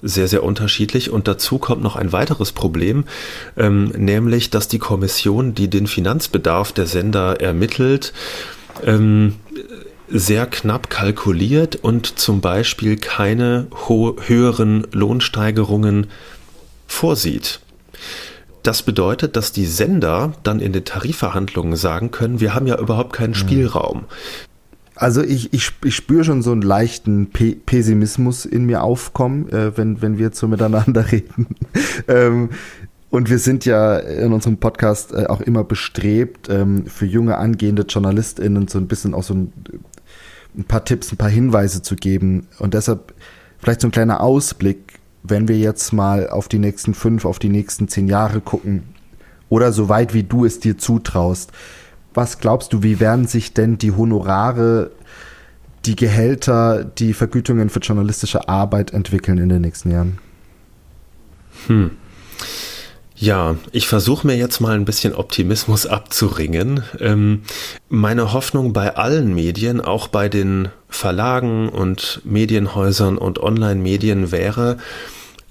sehr, sehr unterschiedlich. Und dazu kommt noch ein weiteres Problem, ähm, nämlich, dass die Kommission, die den Finanzbedarf der Sender ermittelt, ähm, sehr knapp kalkuliert und zum Beispiel keine höheren Lohnsteigerungen vorsieht. Das bedeutet, dass die Sender dann in den Tarifverhandlungen sagen können, wir haben ja überhaupt keinen mhm. Spielraum. Also ich, ich, ich spüre schon so einen leichten Pe Pessimismus in mir aufkommen, äh, wenn, wenn wir jetzt so miteinander reden. ähm, und wir sind ja in unserem Podcast äh, auch immer bestrebt, ähm, für junge angehende JournalistInnen so ein bisschen auch so ein, ein paar Tipps, ein paar Hinweise zu geben. Und deshalb vielleicht so ein kleiner Ausblick, wenn wir jetzt mal auf die nächsten fünf, auf die nächsten zehn Jahre gucken oder so weit wie du es dir zutraust was glaubst du, wie werden sich denn die Honorare, die Gehälter, die Vergütungen für journalistische Arbeit entwickeln in den nächsten Jahren? Hm. Ja, ich versuche mir jetzt mal ein bisschen Optimismus abzuringen. Ähm, meine Hoffnung bei allen Medien, auch bei den Verlagen und Medienhäusern und Online-Medien wäre,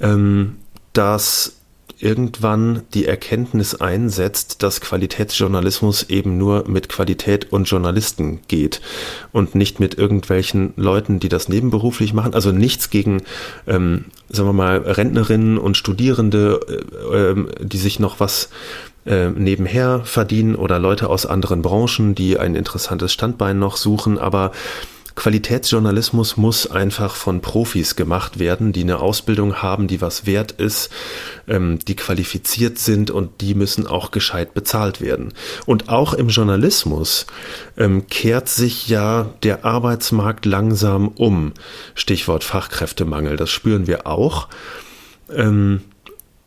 ähm, dass irgendwann die Erkenntnis einsetzt, dass Qualitätsjournalismus eben nur mit Qualität und Journalisten geht und nicht mit irgendwelchen Leuten, die das nebenberuflich machen. Also nichts gegen, ähm, sagen wir mal, Rentnerinnen und Studierende, äh, äh, die sich noch was äh, nebenher verdienen oder Leute aus anderen Branchen, die ein interessantes Standbein noch suchen, aber Qualitätsjournalismus muss einfach von Profis gemacht werden, die eine Ausbildung haben, die was wert ist, ähm, die qualifiziert sind und die müssen auch gescheit bezahlt werden. Und auch im Journalismus ähm, kehrt sich ja der Arbeitsmarkt langsam um. Stichwort Fachkräftemangel, das spüren wir auch. Ähm,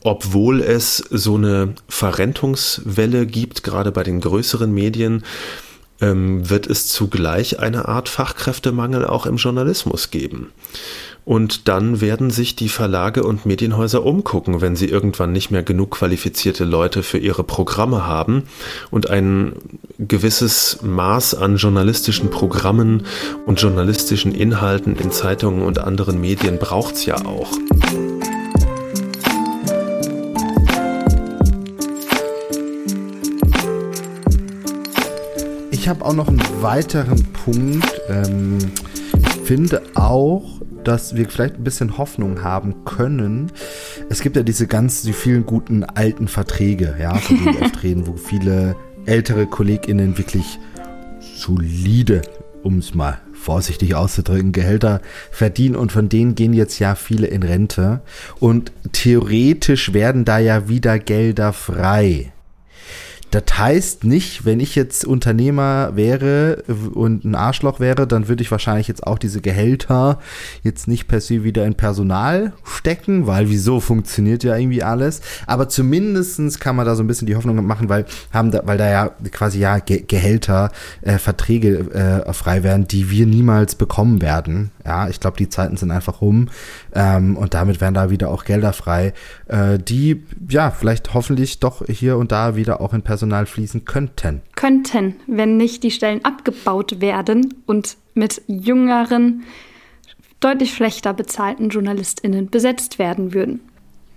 obwohl es so eine Verrentungswelle gibt, gerade bei den größeren Medien, ähm, wird es zugleich eine Art Fachkräftemangel auch im Journalismus geben. Und dann werden sich die Verlage und Medienhäuser umgucken, wenn sie irgendwann nicht mehr genug qualifizierte Leute für ihre Programme haben. Und ein gewisses Maß an journalistischen Programmen und journalistischen Inhalten in Zeitungen und anderen Medien braucht es ja auch. Ich habe auch noch einen weiteren Punkt. Ähm, ich finde auch, dass wir vielleicht ein bisschen Hoffnung haben können. Es gibt ja diese ganz, die vielen guten alten Verträge, ja, von denen wir oft reden, wo viele ältere KollegInnen wirklich solide, um es mal vorsichtig auszudrücken, Gehälter verdienen und von denen gehen jetzt ja viele in Rente. Und theoretisch werden da ja wieder Gelder frei. Das heißt nicht, wenn ich jetzt Unternehmer wäre und ein Arschloch wäre, dann würde ich wahrscheinlich jetzt auch diese Gehälter jetzt nicht per se wieder in Personal stecken, weil wieso funktioniert ja irgendwie alles. Aber zumindestens kann man da so ein bisschen die Hoffnung machen, weil haben da, weil da ja quasi ja Ge Gehälter, äh, Verträge äh, frei werden, die wir niemals bekommen werden. Ja, ich glaube, die Zeiten sind einfach rum ähm, und damit werden da wieder auch Gelder frei, äh, die ja vielleicht hoffentlich doch hier und da wieder auch in Personal fließen könnten. Könnten, wenn nicht die Stellen abgebaut werden und mit jüngeren, deutlich schlechter bezahlten JournalistInnen besetzt werden würden.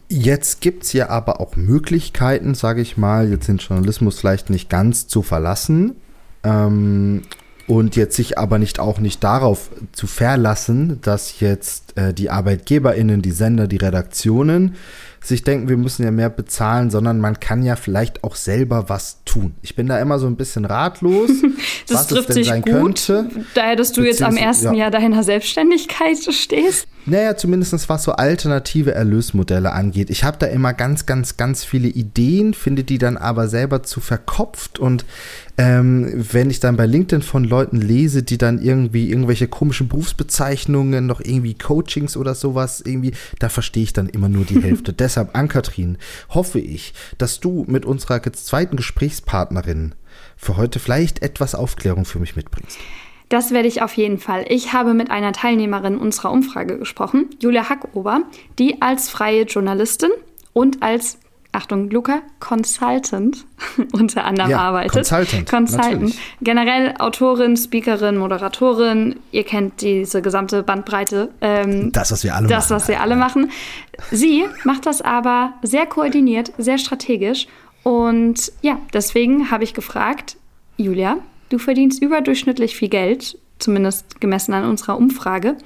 Jetzt gibt es ja aber auch Möglichkeiten, sage ich mal, jetzt den Journalismus vielleicht nicht ganz zu verlassen ähm, und jetzt sich aber nicht auch nicht darauf zu verlassen, dass jetzt äh, die ArbeitgeberInnen, die Sender, die Redaktionen sich denken, wir müssen ja mehr bezahlen, sondern man kann ja vielleicht auch selber was tun. Ich bin da immer so ein bisschen ratlos, das was trifft es denn sich sein gut, könnte. Daher, dass du jetzt am ersten ja. Jahr deiner Selbstständigkeit stehst. Naja, zumindest was so alternative Erlösmodelle angeht. Ich habe da immer ganz, ganz, ganz viele Ideen, finde die dann aber selber zu verkopft. Und ähm, wenn ich dann bei LinkedIn von Leuten lese, die dann irgendwie irgendwelche komischen Berufsbezeichnungen, noch irgendwie Coachings oder sowas, irgendwie, da verstehe ich dann immer nur die Hälfte. Deshalb, Ankatrin, hoffe ich, dass du mit unserer zweiten Gesprächspartnerin für heute vielleicht etwas Aufklärung für mich mitbringst. Das werde ich auf jeden Fall. Ich habe mit einer Teilnehmerin unserer Umfrage gesprochen, Julia Hackober, die als freie Journalistin und als Achtung, Luca, Consultant unter anderem ja, arbeitet. Consultant. Consultant. Natürlich. Generell Autorin, Speakerin, Moderatorin. Ihr kennt diese gesamte Bandbreite. Ähm, das, was wir alle das, machen. Das, was wir alle machen. Sie macht das aber sehr koordiniert, sehr strategisch. Und ja, deswegen habe ich gefragt, Julia, du verdienst überdurchschnittlich viel Geld, zumindest gemessen an unserer Umfrage.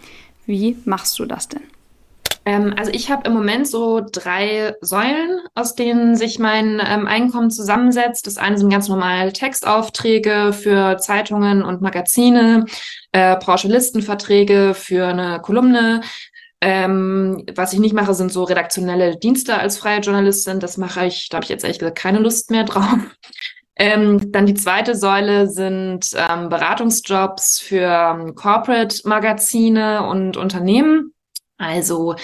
Wie machst du das denn? Ähm, also ich habe im Moment so drei Säulen, aus denen sich mein ähm, Einkommen zusammensetzt. Das eine sind ganz normale Textaufträge für Zeitungen und Magazine, äh, Pauschalistenverträge für eine Kolumne. Ähm, was ich nicht mache, sind so redaktionelle Dienste als freie Journalistin. Das mache ich, da habe ich jetzt ehrlich gesagt keine Lust mehr drauf. Ähm, dann die zweite Säule sind ähm, Beratungsjobs für ähm, Corporate-Magazine und Unternehmen. Also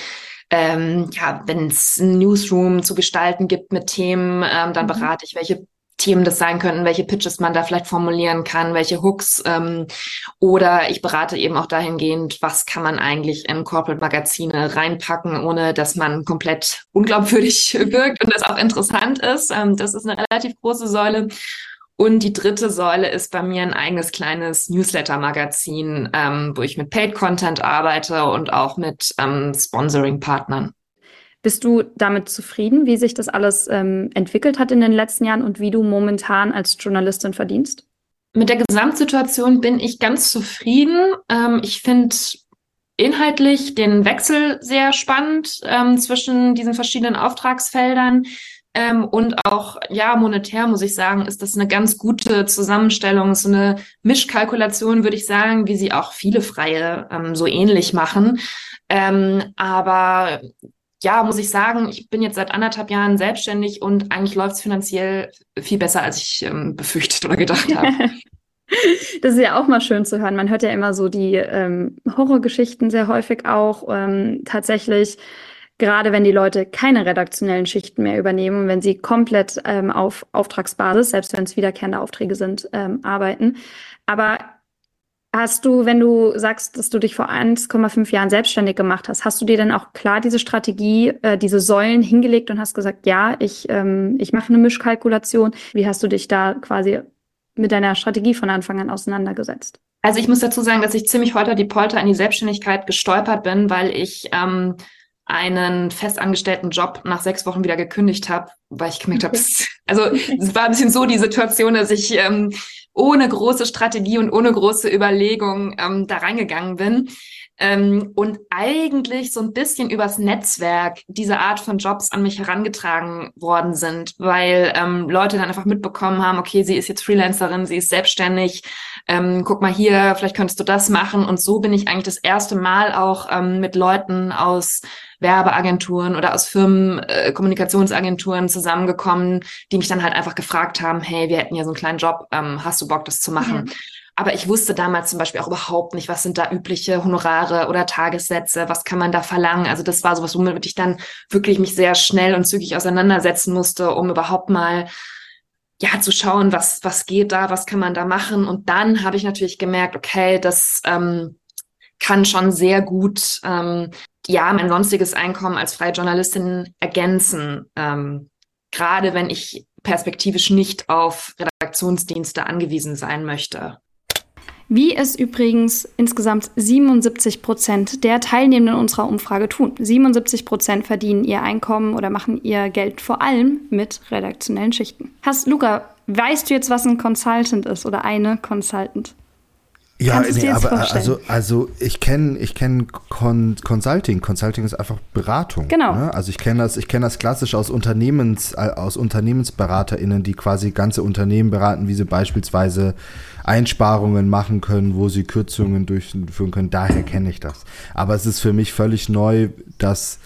ähm, ja, wenn es ein Newsroom zu gestalten gibt mit Themen, ähm, dann mhm. berate ich, welche Themen das sein könnten, welche Pitches man da vielleicht formulieren kann, welche Hooks. Ähm, oder ich berate eben auch dahingehend, was kann man eigentlich in Corporate-Magazine reinpacken, ohne dass man komplett unglaubwürdig wirkt und das auch interessant ist. Ähm, das ist eine relativ große Säule. Und die dritte Säule ist bei mir ein eigenes kleines Newsletter-Magazin, ähm, wo ich mit Paid-Content arbeite und auch mit ähm, Sponsoring-Partnern. Bist du damit zufrieden, wie sich das alles ähm, entwickelt hat in den letzten Jahren und wie du momentan als Journalistin verdienst? Mit der Gesamtsituation bin ich ganz zufrieden. Ähm, ich finde inhaltlich den Wechsel sehr spannend ähm, zwischen diesen verschiedenen Auftragsfeldern. Ähm, und auch, ja, monetär muss ich sagen, ist das eine ganz gute Zusammenstellung, so eine Mischkalkulation, würde ich sagen, wie sie auch viele Freie ähm, so ähnlich machen. Ähm, aber ja, muss ich sagen, ich bin jetzt seit anderthalb Jahren selbstständig und eigentlich läuft es finanziell viel besser, als ich ähm, befürchtet oder gedacht habe. Das ist ja auch mal schön zu hören. Man hört ja immer so die ähm, Horrorgeschichten sehr häufig auch. Ähm, tatsächlich gerade wenn die Leute keine redaktionellen Schichten mehr übernehmen, wenn sie komplett ähm, auf Auftragsbasis, selbst wenn es wiederkehrende Aufträge sind, ähm, arbeiten. Aber hast du, wenn du sagst, dass du dich vor 1,5 Jahren selbstständig gemacht hast, hast du dir dann auch klar diese Strategie, äh, diese Säulen hingelegt und hast gesagt, ja, ich, ähm, ich mache eine Mischkalkulation. Wie hast du dich da quasi mit deiner Strategie von Anfang an auseinandergesetzt? Also ich muss dazu sagen, dass ich ziemlich heute die Polter in die Selbstständigkeit gestolpert bin, weil ich ähm, einen festangestellten Job nach sechs Wochen wieder gekündigt habe, weil ich gemerkt habe, also es war ein bisschen so die Situation, dass ich ähm, ohne große Strategie und ohne große Überlegung ähm, da reingegangen bin. Ähm, und eigentlich so ein bisschen übers Netzwerk diese Art von Jobs an mich herangetragen worden sind, weil ähm, Leute dann einfach mitbekommen haben, okay, sie ist jetzt Freelancerin, sie ist selbstständig, ähm, guck mal hier, vielleicht könntest du das machen. Und so bin ich eigentlich das erste Mal auch ähm, mit Leuten aus Werbeagenturen oder aus Firmen, äh, zusammengekommen, die mich dann halt einfach gefragt haben, hey, wir hätten ja so einen kleinen Job, ähm, hast du Bock, das zu machen? Mhm. Aber ich wusste damals zum Beispiel auch überhaupt nicht, was sind da übliche Honorare oder Tagessätze, was kann man da verlangen. Also das war sowas, womit ich dann wirklich mich sehr schnell und zügig auseinandersetzen musste, um überhaupt mal ja zu schauen, was was geht da, was kann man da machen. Und dann habe ich natürlich gemerkt, okay, das ähm, kann schon sehr gut ähm, ja, mein sonstiges Einkommen als freie Journalistin ergänzen. Ähm, gerade wenn ich perspektivisch nicht auf Redaktionsdienste angewiesen sein möchte. Wie es übrigens insgesamt 77 Prozent der Teilnehmenden unserer Umfrage tun. 77 Prozent verdienen ihr Einkommen oder machen ihr Geld vor allem mit redaktionellen Schichten. Hast Luca, weißt du jetzt, was ein Consultant ist oder eine Consultant? Ja, nee, aber also, also ich kenne ich kenn Con Consulting. Consulting ist einfach Beratung. Genau. Ne? Also ich kenne das, ich kenne das klassisch aus Unternehmens, äh, aus UnternehmensberaterInnen, die quasi ganze Unternehmen beraten, wie sie beispielsweise Einsparungen machen können, wo sie Kürzungen durchführen können. Daher kenne ich das. Aber es ist für mich völlig neu, dass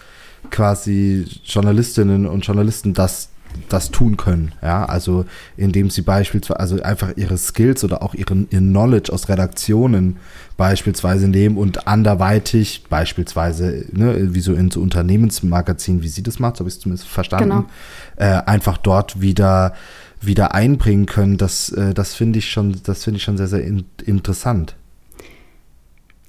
quasi Journalistinnen und Journalisten das das tun können. Ja, also indem sie beispielsweise, also einfach ihre Skills oder auch ihren, ihren Knowledge aus Redaktionen beispielsweise nehmen und anderweitig beispielsweise, ne, wie so in so Unternehmensmagazinen, wie sie das macht, so habe ich es zumindest verstanden, genau. äh, einfach dort wieder wieder einbringen können. Das, äh, das finde ich schon, ich schon sehr, sehr in, interessant.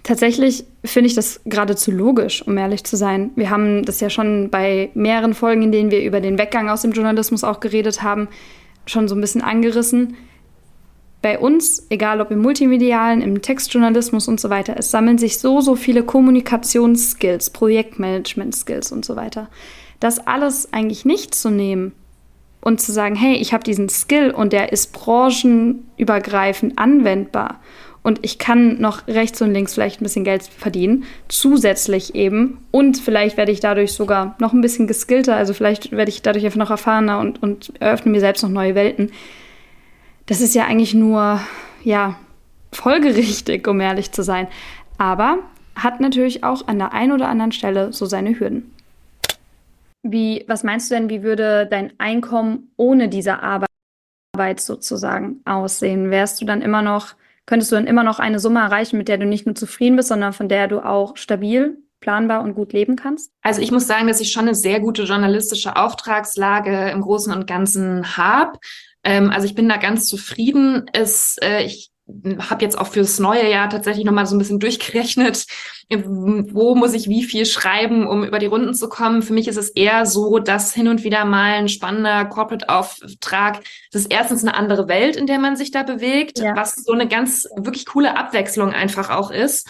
Tatsächlich finde ich das geradezu logisch, um ehrlich zu sein. Wir haben das ja schon bei mehreren Folgen, in denen wir über den Weggang aus dem Journalismus auch geredet haben, schon so ein bisschen angerissen. Bei uns, egal ob im Multimedialen, im Textjournalismus und so weiter, es sammeln sich so, so viele Kommunikationsskills, Projektmanagement-Skills und so weiter. Das alles eigentlich nicht zu nehmen und zu sagen, hey, ich habe diesen Skill und der ist branchenübergreifend anwendbar und ich kann noch rechts und links vielleicht ein bisschen Geld verdienen, zusätzlich eben. Und vielleicht werde ich dadurch sogar noch ein bisschen geskillter, also vielleicht werde ich dadurch einfach noch erfahrener und, und eröffne mir selbst noch neue Welten. Das ist ja eigentlich nur, ja, folgerichtig, um ehrlich zu sein. Aber hat natürlich auch an der einen oder anderen Stelle so seine Hürden. Wie, was meinst du denn, wie würde dein Einkommen ohne diese Arbeit sozusagen aussehen? Wärst du dann immer noch könntest du dann immer noch eine Summe erreichen, mit der du nicht nur zufrieden bist, sondern von der du auch stabil, planbar und gut leben kannst? Also ich muss sagen, dass ich schon eine sehr gute journalistische Auftragslage im Großen und Ganzen habe. Ähm, also ich bin da ganz zufrieden. Es, äh, ich habe jetzt auch fürs neue Jahr tatsächlich nochmal so ein bisschen durchgerechnet, wo muss ich wie viel schreiben, um über die Runden zu kommen. Für mich ist es eher so, dass hin und wieder mal ein spannender Corporate-Auftrag, das ist erstens eine andere Welt, in der man sich da bewegt, ja. was so eine ganz wirklich coole Abwechslung einfach auch ist.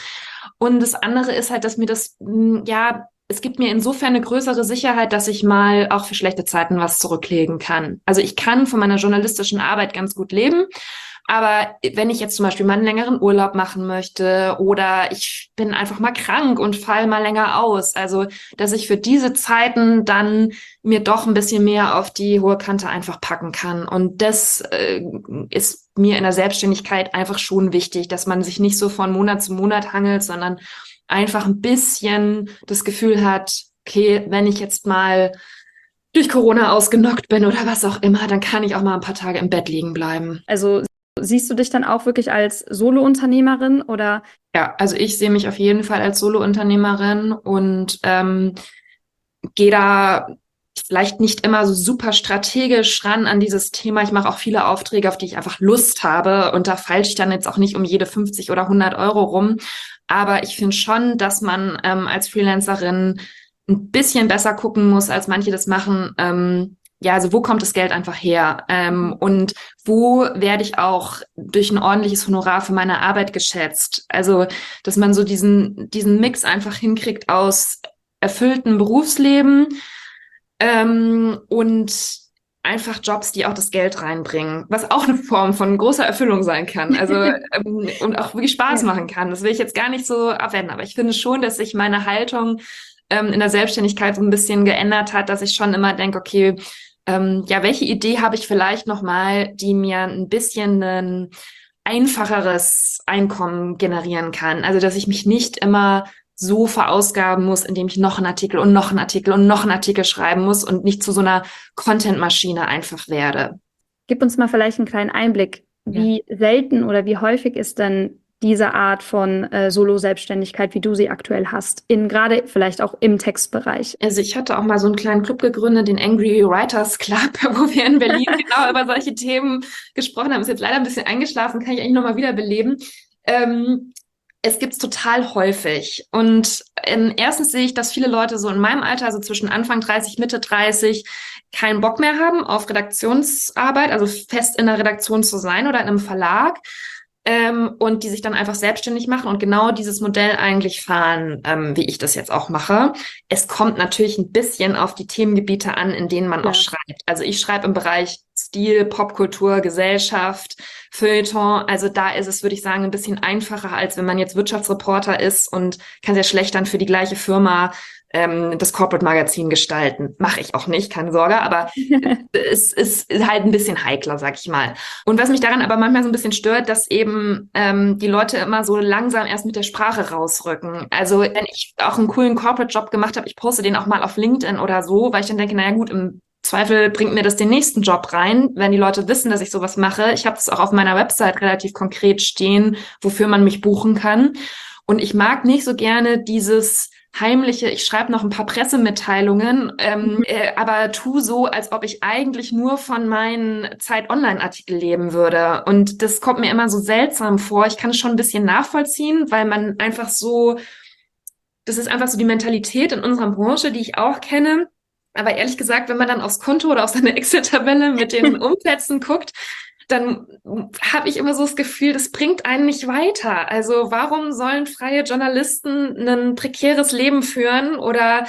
Und das andere ist halt, dass mir das, hm, ja, es gibt mir insofern eine größere Sicherheit, dass ich mal auch für schlechte Zeiten was zurücklegen kann. Also ich kann von meiner journalistischen Arbeit ganz gut leben. Aber wenn ich jetzt zum Beispiel mal einen längeren Urlaub machen möchte oder ich bin einfach mal krank und fall mal länger aus, also dass ich für diese Zeiten dann mir doch ein bisschen mehr auf die hohe Kante einfach packen kann. Und das äh, ist mir in der Selbstständigkeit einfach schon wichtig, dass man sich nicht so von Monat zu Monat hangelt, sondern einfach ein bisschen das Gefühl hat, okay, wenn ich jetzt mal durch Corona ausgenockt bin oder was auch immer, dann kann ich auch mal ein paar Tage im Bett liegen bleiben. Also Siehst du dich dann auch wirklich als Solo-Unternehmerin oder? Ja, also ich sehe mich auf jeden Fall als Solo-Unternehmerin und ähm, gehe da vielleicht nicht immer so super strategisch ran an dieses Thema. Ich mache auch viele Aufträge, auf die ich einfach Lust habe und da feilsche ich dann jetzt auch nicht um jede 50 oder 100 Euro rum. Aber ich finde schon, dass man ähm, als Freelancerin ein bisschen besser gucken muss, als manche das machen, ähm, ja, also wo kommt das Geld einfach her? Ähm, und wo werde ich auch durch ein ordentliches Honorar für meine Arbeit geschätzt? Also, dass man so diesen, diesen Mix einfach hinkriegt aus erfülltem Berufsleben ähm, und einfach Jobs, die auch das Geld reinbringen, was auch eine Form von großer Erfüllung sein kann. Also ähm, und auch wirklich Spaß machen kann. Das will ich jetzt gar nicht so abwenden, aber ich finde schon, dass sich meine Haltung ähm, in der Selbstständigkeit so ein bisschen geändert hat, dass ich schon immer denke, okay, ähm, ja, welche Idee habe ich vielleicht nochmal, die mir ein bisschen ein einfacheres Einkommen generieren kann? Also, dass ich mich nicht immer so verausgaben muss, indem ich noch einen Artikel und noch einen Artikel und noch einen Artikel schreiben muss und nicht zu so einer Content-Maschine einfach werde. Gib uns mal vielleicht einen kleinen Einblick. Wie ja. selten oder wie häufig ist denn diese Art von äh, Solo-Selbstständigkeit, wie du sie aktuell hast, in gerade vielleicht auch im Textbereich? Also ich hatte auch mal so einen kleinen Club gegründet, den Angry Writers Club, wo wir in Berlin genau über solche Themen gesprochen haben. Ist jetzt leider ein bisschen eingeschlafen, kann ich eigentlich nochmal wiederbeleben. Ähm, es gibt's total häufig. Und ähm, erstens sehe ich, dass viele Leute so in meinem Alter, also zwischen Anfang 30, Mitte 30, keinen Bock mehr haben auf Redaktionsarbeit, also fest in der Redaktion zu sein oder in einem Verlag ähm, und die sich dann einfach selbstständig machen und genau dieses Modell eigentlich fahren, ähm, wie ich das jetzt auch mache. Es kommt natürlich ein bisschen auf die Themengebiete an, in denen man ja. auch schreibt. Also ich schreibe im Bereich Stil, Popkultur, Gesellschaft, Feuilleton. Also da ist es, würde ich sagen, ein bisschen einfacher, als wenn man jetzt Wirtschaftsreporter ist und kann sehr schlecht dann für die gleiche Firma ähm, das Corporate Magazin gestalten. Mache ich auch nicht, keine Sorge, aber es ist halt ein bisschen heikler, sag ich mal. Und was mich daran aber manchmal so ein bisschen stört, dass eben ähm, die Leute immer so langsam erst mit der Sprache rausrücken. Also wenn ich auch einen coolen Corporate-Job gemacht habe, ich poste den auch mal auf LinkedIn oder so, weil ich dann denke, naja gut, im Zweifel bringt mir das den nächsten Job rein, wenn die Leute wissen, dass ich sowas mache. Ich habe das auch auf meiner Website relativ konkret stehen, wofür man mich buchen kann. Und ich mag nicht so gerne dieses heimliche, ich schreibe noch ein paar Pressemitteilungen, ähm, mhm. äh, aber tu so, als ob ich eigentlich nur von meinen Zeit-Online-Artikel leben würde. Und das kommt mir immer so seltsam vor. Ich kann es schon ein bisschen nachvollziehen, weil man einfach so, das ist einfach so die Mentalität in unserer Branche, die ich auch kenne. Aber ehrlich gesagt, wenn man dann aufs Konto oder auf seine Excel-Tabelle mit den Umsätzen guckt, dann habe ich immer so das Gefühl, das bringt einen nicht weiter. Also warum sollen freie Journalisten ein prekäres Leben führen oder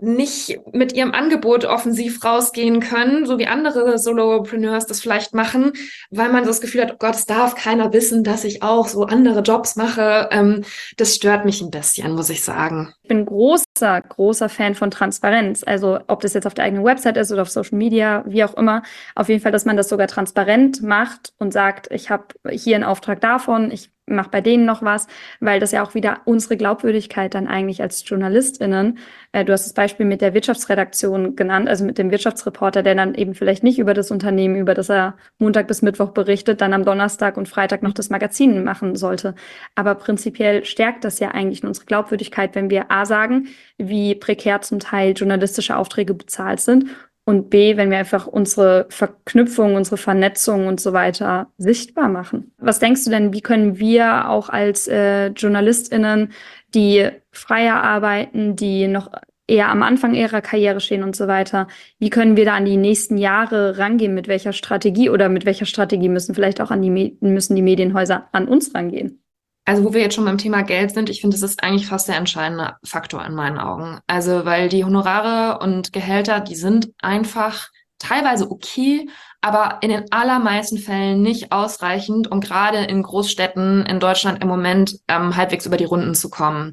nicht mit ihrem Angebot offensiv rausgehen können, so wie andere Solopreneurs das vielleicht machen, weil man so das Gefühl hat, oh Gott, es darf keiner wissen, dass ich auch so andere Jobs mache. Ähm, das stört mich ein bisschen, muss ich sagen. Ich bin großer, großer Fan von Transparenz. Also ob das jetzt auf der eigenen Website ist oder auf Social Media, wie auch immer. Auf jeden Fall, dass man das sogar transparent macht und sagt, ich habe hier einen Auftrag davon, ich mach bei denen noch was, weil das ja auch wieder unsere Glaubwürdigkeit dann eigentlich als JournalistInnen, äh, du hast das Beispiel mit der Wirtschaftsredaktion genannt, also mit dem Wirtschaftsreporter, der dann eben vielleicht nicht über das Unternehmen, über das er Montag bis Mittwoch berichtet, dann am Donnerstag und Freitag noch das Magazin machen sollte. Aber prinzipiell stärkt das ja eigentlich unsere Glaubwürdigkeit, wenn wir A sagen, wie prekär zum Teil journalistische Aufträge bezahlt sind und B, wenn wir einfach unsere Verknüpfung, unsere Vernetzung und so weiter sichtbar machen. Was denkst du denn, wie können wir auch als äh, JournalistInnen, die freier arbeiten, die noch eher am Anfang ihrer Karriere stehen und so weiter, wie können wir da an die nächsten Jahre rangehen? Mit welcher Strategie oder mit welcher Strategie müssen vielleicht auch an die, müssen die Medienhäuser an uns rangehen? Also wo wir jetzt schon beim Thema Geld sind, ich finde, das ist eigentlich fast der entscheidende Faktor in meinen Augen. Also weil die Honorare und Gehälter, die sind einfach teilweise okay, aber in den allermeisten Fällen nicht ausreichend, um gerade in Großstädten in Deutschland im Moment ähm, halbwegs über die Runden zu kommen.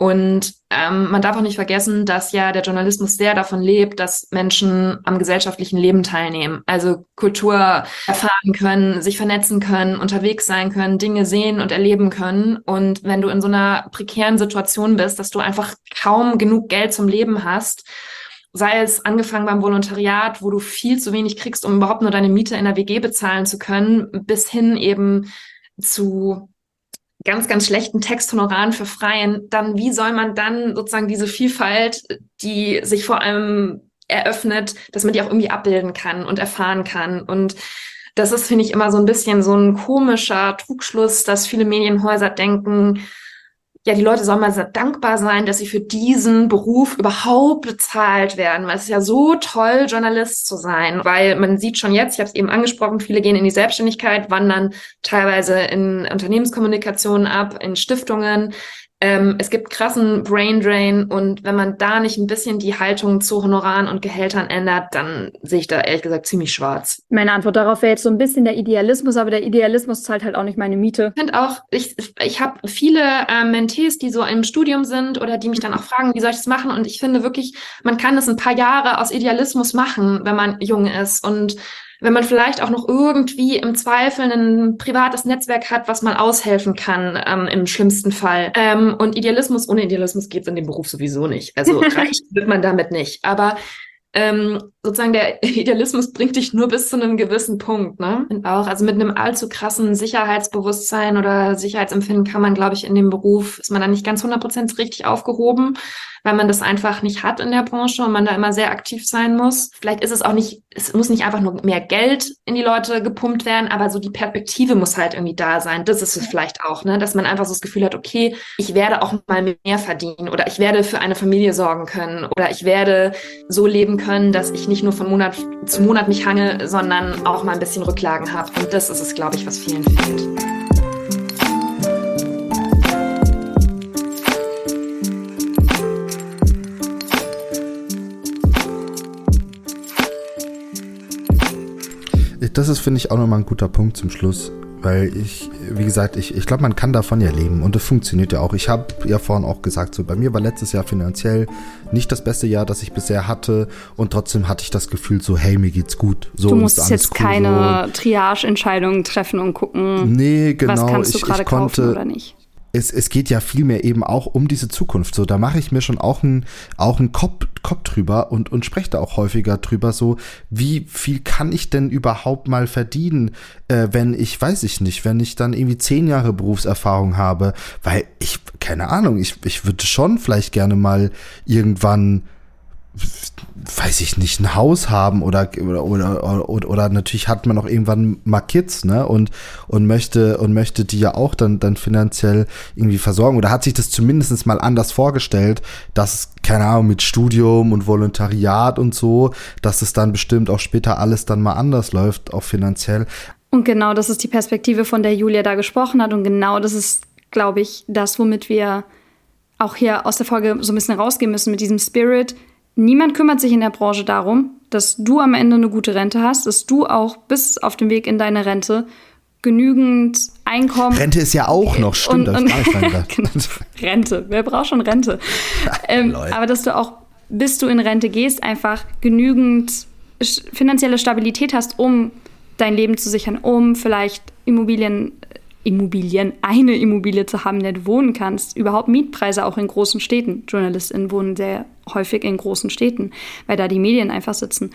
Und ähm, man darf auch nicht vergessen, dass ja der Journalismus sehr davon lebt, dass Menschen am gesellschaftlichen Leben teilnehmen, also Kultur erfahren können, sich vernetzen können, unterwegs sein können, Dinge sehen und erleben können. Und wenn du in so einer prekären Situation bist, dass du einfach kaum genug Geld zum Leben hast, sei es angefangen beim Volontariat, wo du viel zu wenig kriegst, um überhaupt nur deine Miete in der WG bezahlen zu können, bis hin eben zu ganz, ganz schlechten Texthonoraren für Freien, dann wie soll man dann sozusagen diese Vielfalt, die sich vor allem eröffnet, dass man die auch irgendwie abbilden kann und erfahren kann. Und das ist, finde ich, immer so ein bisschen so ein komischer Trugschluss, dass viele Medienhäuser denken, ja, die Leute sollen mal sehr dankbar sein, dass sie für diesen Beruf überhaupt bezahlt werden, weil es ist ja so toll, Journalist zu sein, weil man sieht schon jetzt, ich habe es eben angesprochen, viele gehen in die Selbstständigkeit, wandern teilweise in Unternehmenskommunikation ab, in Stiftungen, ähm, es gibt krassen Brain Drain und wenn man da nicht ein bisschen die Haltung zu Honoraren und Gehältern ändert, dann sehe ich da ehrlich gesagt ziemlich schwarz. Meine Antwort darauf wäre jetzt so ein bisschen der Idealismus, aber der Idealismus zahlt halt auch nicht meine Miete. Ich finde auch, ich, ich habe viele äh, Mentees, die so im Studium sind oder die mich dann auch fragen, wie soll ich das machen? Und ich finde wirklich, man kann das ein paar Jahre aus Idealismus machen, wenn man jung ist und wenn man vielleicht auch noch irgendwie im Zweifel ein privates Netzwerk hat, was mal aushelfen kann, ähm, im schlimmsten Fall. Ähm, und Idealismus, ohne Idealismus geht es in dem Beruf sowieso nicht. Also reich wird man damit nicht. Aber ähm, sozusagen der Idealismus bringt dich nur bis zu einem gewissen Punkt, ne? Und auch, also mit einem allzu krassen Sicherheitsbewusstsein oder Sicherheitsempfinden kann man, glaube ich, in dem Beruf, ist man da nicht ganz 100% richtig aufgehoben weil man das einfach nicht hat in der Branche und man da immer sehr aktiv sein muss. Vielleicht ist es auch nicht, es muss nicht einfach nur mehr Geld in die Leute gepumpt werden, aber so die Perspektive muss halt irgendwie da sein. Das ist es vielleicht auch, ne, dass man einfach so das Gefühl hat, okay, ich werde auch mal mehr verdienen oder ich werde für eine Familie sorgen können oder ich werde so leben können, dass ich nicht nur von Monat zu Monat mich hange, sondern auch mal ein bisschen Rücklagen habe. Und das ist es, glaube ich, was vielen fehlt. Das ist, finde ich, auch nochmal ein guter Punkt zum Schluss. Weil ich, wie gesagt, ich, ich glaube, man kann davon ja leben und es funktioniert ja auch. Ich habe ja vorhin auch gesagt, so bei mir war letztes Jahr finanziell nicht das beste Jahr, das ich bisher hatte und trotzdem hatte ich das Gefühl so, hey, mir geht's gut. So, du musst jetzt cool, keine so. Triage-Entscheidungen treffen und gucken, nee, genau, was kannst du gerade kaufen oder nicht. Es, es geht ja vielmehr eben auch um diese Zukunft. So, da mache ich mir schon auch einen auch einen Kopf, Kopf drüber und, und spreche da auch häufiger drüber, so, wie viel kann ich denn überhaupt mal verdienen, äh, wenn ich, weiß ich nicht, wenn ich dann irgendwie zehn Jahre Berufserfahrung habe, weil ich, keine Ahnung, ich, ich würde schon vielleicht gerne mal irgendwann weiß ich nicht, ein Haus haben oder, oder, oder, oder, oder natürlich hat man auch irgendwann mal Kids, ne, und, und möchte, und möchte die ja auch dann, dann finanziell irgendwie versorgen oder hat sich das zumindest mal anders vorgestellt, dass, keine Ahnung, mit Studium und Volontariat und so, dass es dann bestimmt auch später alles dann mal anders läuft, auch finanziell. Und genau das ist die Perspektive, von der Julia da gesprochen hat und genau das ist, glaube ich, das, womit wir auch hier aus der Folge so ein bisschen rausgehen müssen mit diesem Spirit, Niemand kümmert sich in der Branche darum, dass du am Ende eine gute Rente hast, dass du auch bis auf dem Weg in deine Rente genügend Einkommen. Rente ist ja auch noch, stimmt, und, und, genau. Rente, wer braucht schon Rente? ähm, aber dass du auch, bis du in Rente gehst, einfach genügend finanzielle Stabilität hast, um dein Leben zu sichern, um vielleicht Immobilien Immobilien, eine Immobilie zu haben, in der du wohnen kannst. Überhaupt Mietpreise auch in großen Städten. JournalistInnen wohnen sehr häufig in großen Städten, weil da die Medien einfach sitzen.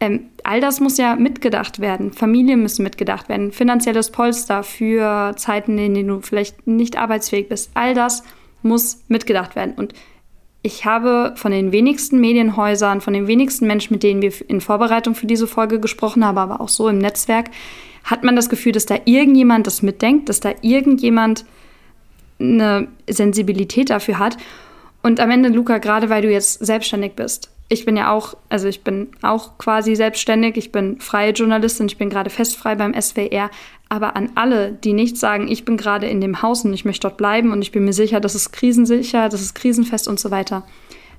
Ähm, all das muss ja mitgedacht werden. Familien müssen mitgedacht werden. Finanzielles Polster für Zeiten, in denen du vielleicht nicht arbeitsfähig bist. All das muss mitgedacht werden. Und ich habe von den wenigsten Medienhäusern, von den wenigsten Menschen, mit denen wir in Vorbereitung für diese Folge gesprochen haben, aber auch so im Netzwerk, hat man das Gefühl, dass da irgendjemand das mitdenkt, dass da irgendjemand eine Sensibilität dafür hat. Und am Ende, Luca, gerade weil du jetzt selbstständig bist, ich bin ja auch, also ich bin auch quasi selbstständig, ich bin freie Journalistin, ich bin gerade festfrei beim SWR, aber an alle, die nicht sagen, ich bin gerade in dem Haus und ich möchte dort bleiben und ich bin mir sicher, das ist krisensicher, das ist krisenfest und so weiter,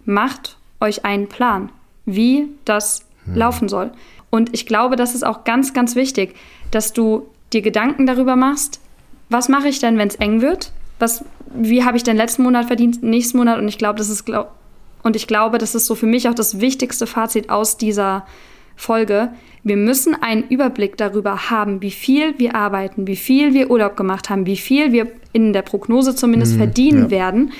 macht euch einen Plan, wie das hm. laufen soll. Und ich glaube, das ist auch ganz, ganz wichtig, dass du dir Gedanken darüber machst, was mache ich denn, wenn es eng wird? Was, wie habe ich denn letzten Monat verdient, nächsten Monat? Und ich glaube, das ist und ich glaube, das ist so für mich auch das wichtigste Fazit aus dieser Folge. Wir müssen einen Überblick darüber haben, wie viel wir arbeiten, wie viel wir Urlaub gemacht haben, wie viel wir in der Prognose zumindest mhm, verdienen ja. werden,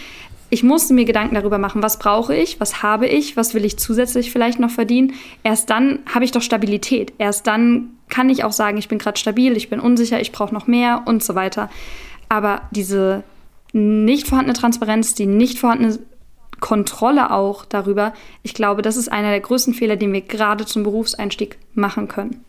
ich musste mir Gedanken darüber machen, was brauche ich, was habe ich, was will ich zusätzlich vielleicht noch verdienen. Erst dann habe ich doch Stabilität. Erst dann kann ich auch sagen, ich bin gerade stabil, ich bin unsicher, ich brauche noch mehr und so weiter. Aber diese nicht vorhandene Transparenz, die nicht vorhandene Kontrolle auch darüber, ich glaube, das ist einer der größten Fehler, den wir gerade zum Berufseinstieg machen können.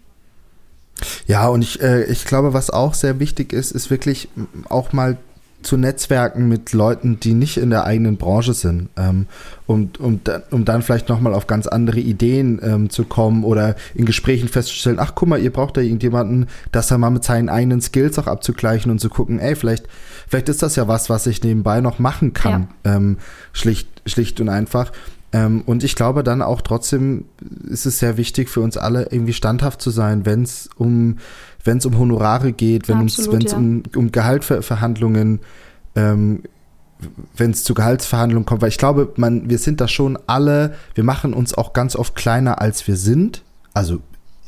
Ja, und ich, äh, ich glaube, was auch sehr wichtig ist, ist wirklich auch mal zu Netzwerken mit Leuten, die nicht in der eigenen Branche sind, ähm, um, um, um dann vielleicht nochmal auf ganz andere Ideen ähm, zu kommen oder in Gesprächen festzustellen, ach guck mal, ihr braucht da irgendjemanden, das er mal mit seinen eigenen Skills auch abzugleichen und zu gucken, ey, vielleicht, vielleicht ist das ja was, was ich nebenbei noch machen kann, ja. ähm, schlicht, schlicht und einfach. Ähm, und ich glaube dann auch trotzdem ist es sehr wichtig für uns alle, irgendwie standhaft zu sein, wenn es um, wenn es um Honorare geht, wenn es ja. um, um Gehaltsverhandlungen, ähm, wenn es zu Gehaltsverhandlungen kommt, weil ich glaube, man, wir sind da schon alle, wir machen uns auch ganz oft kleiner, als wir sind. Also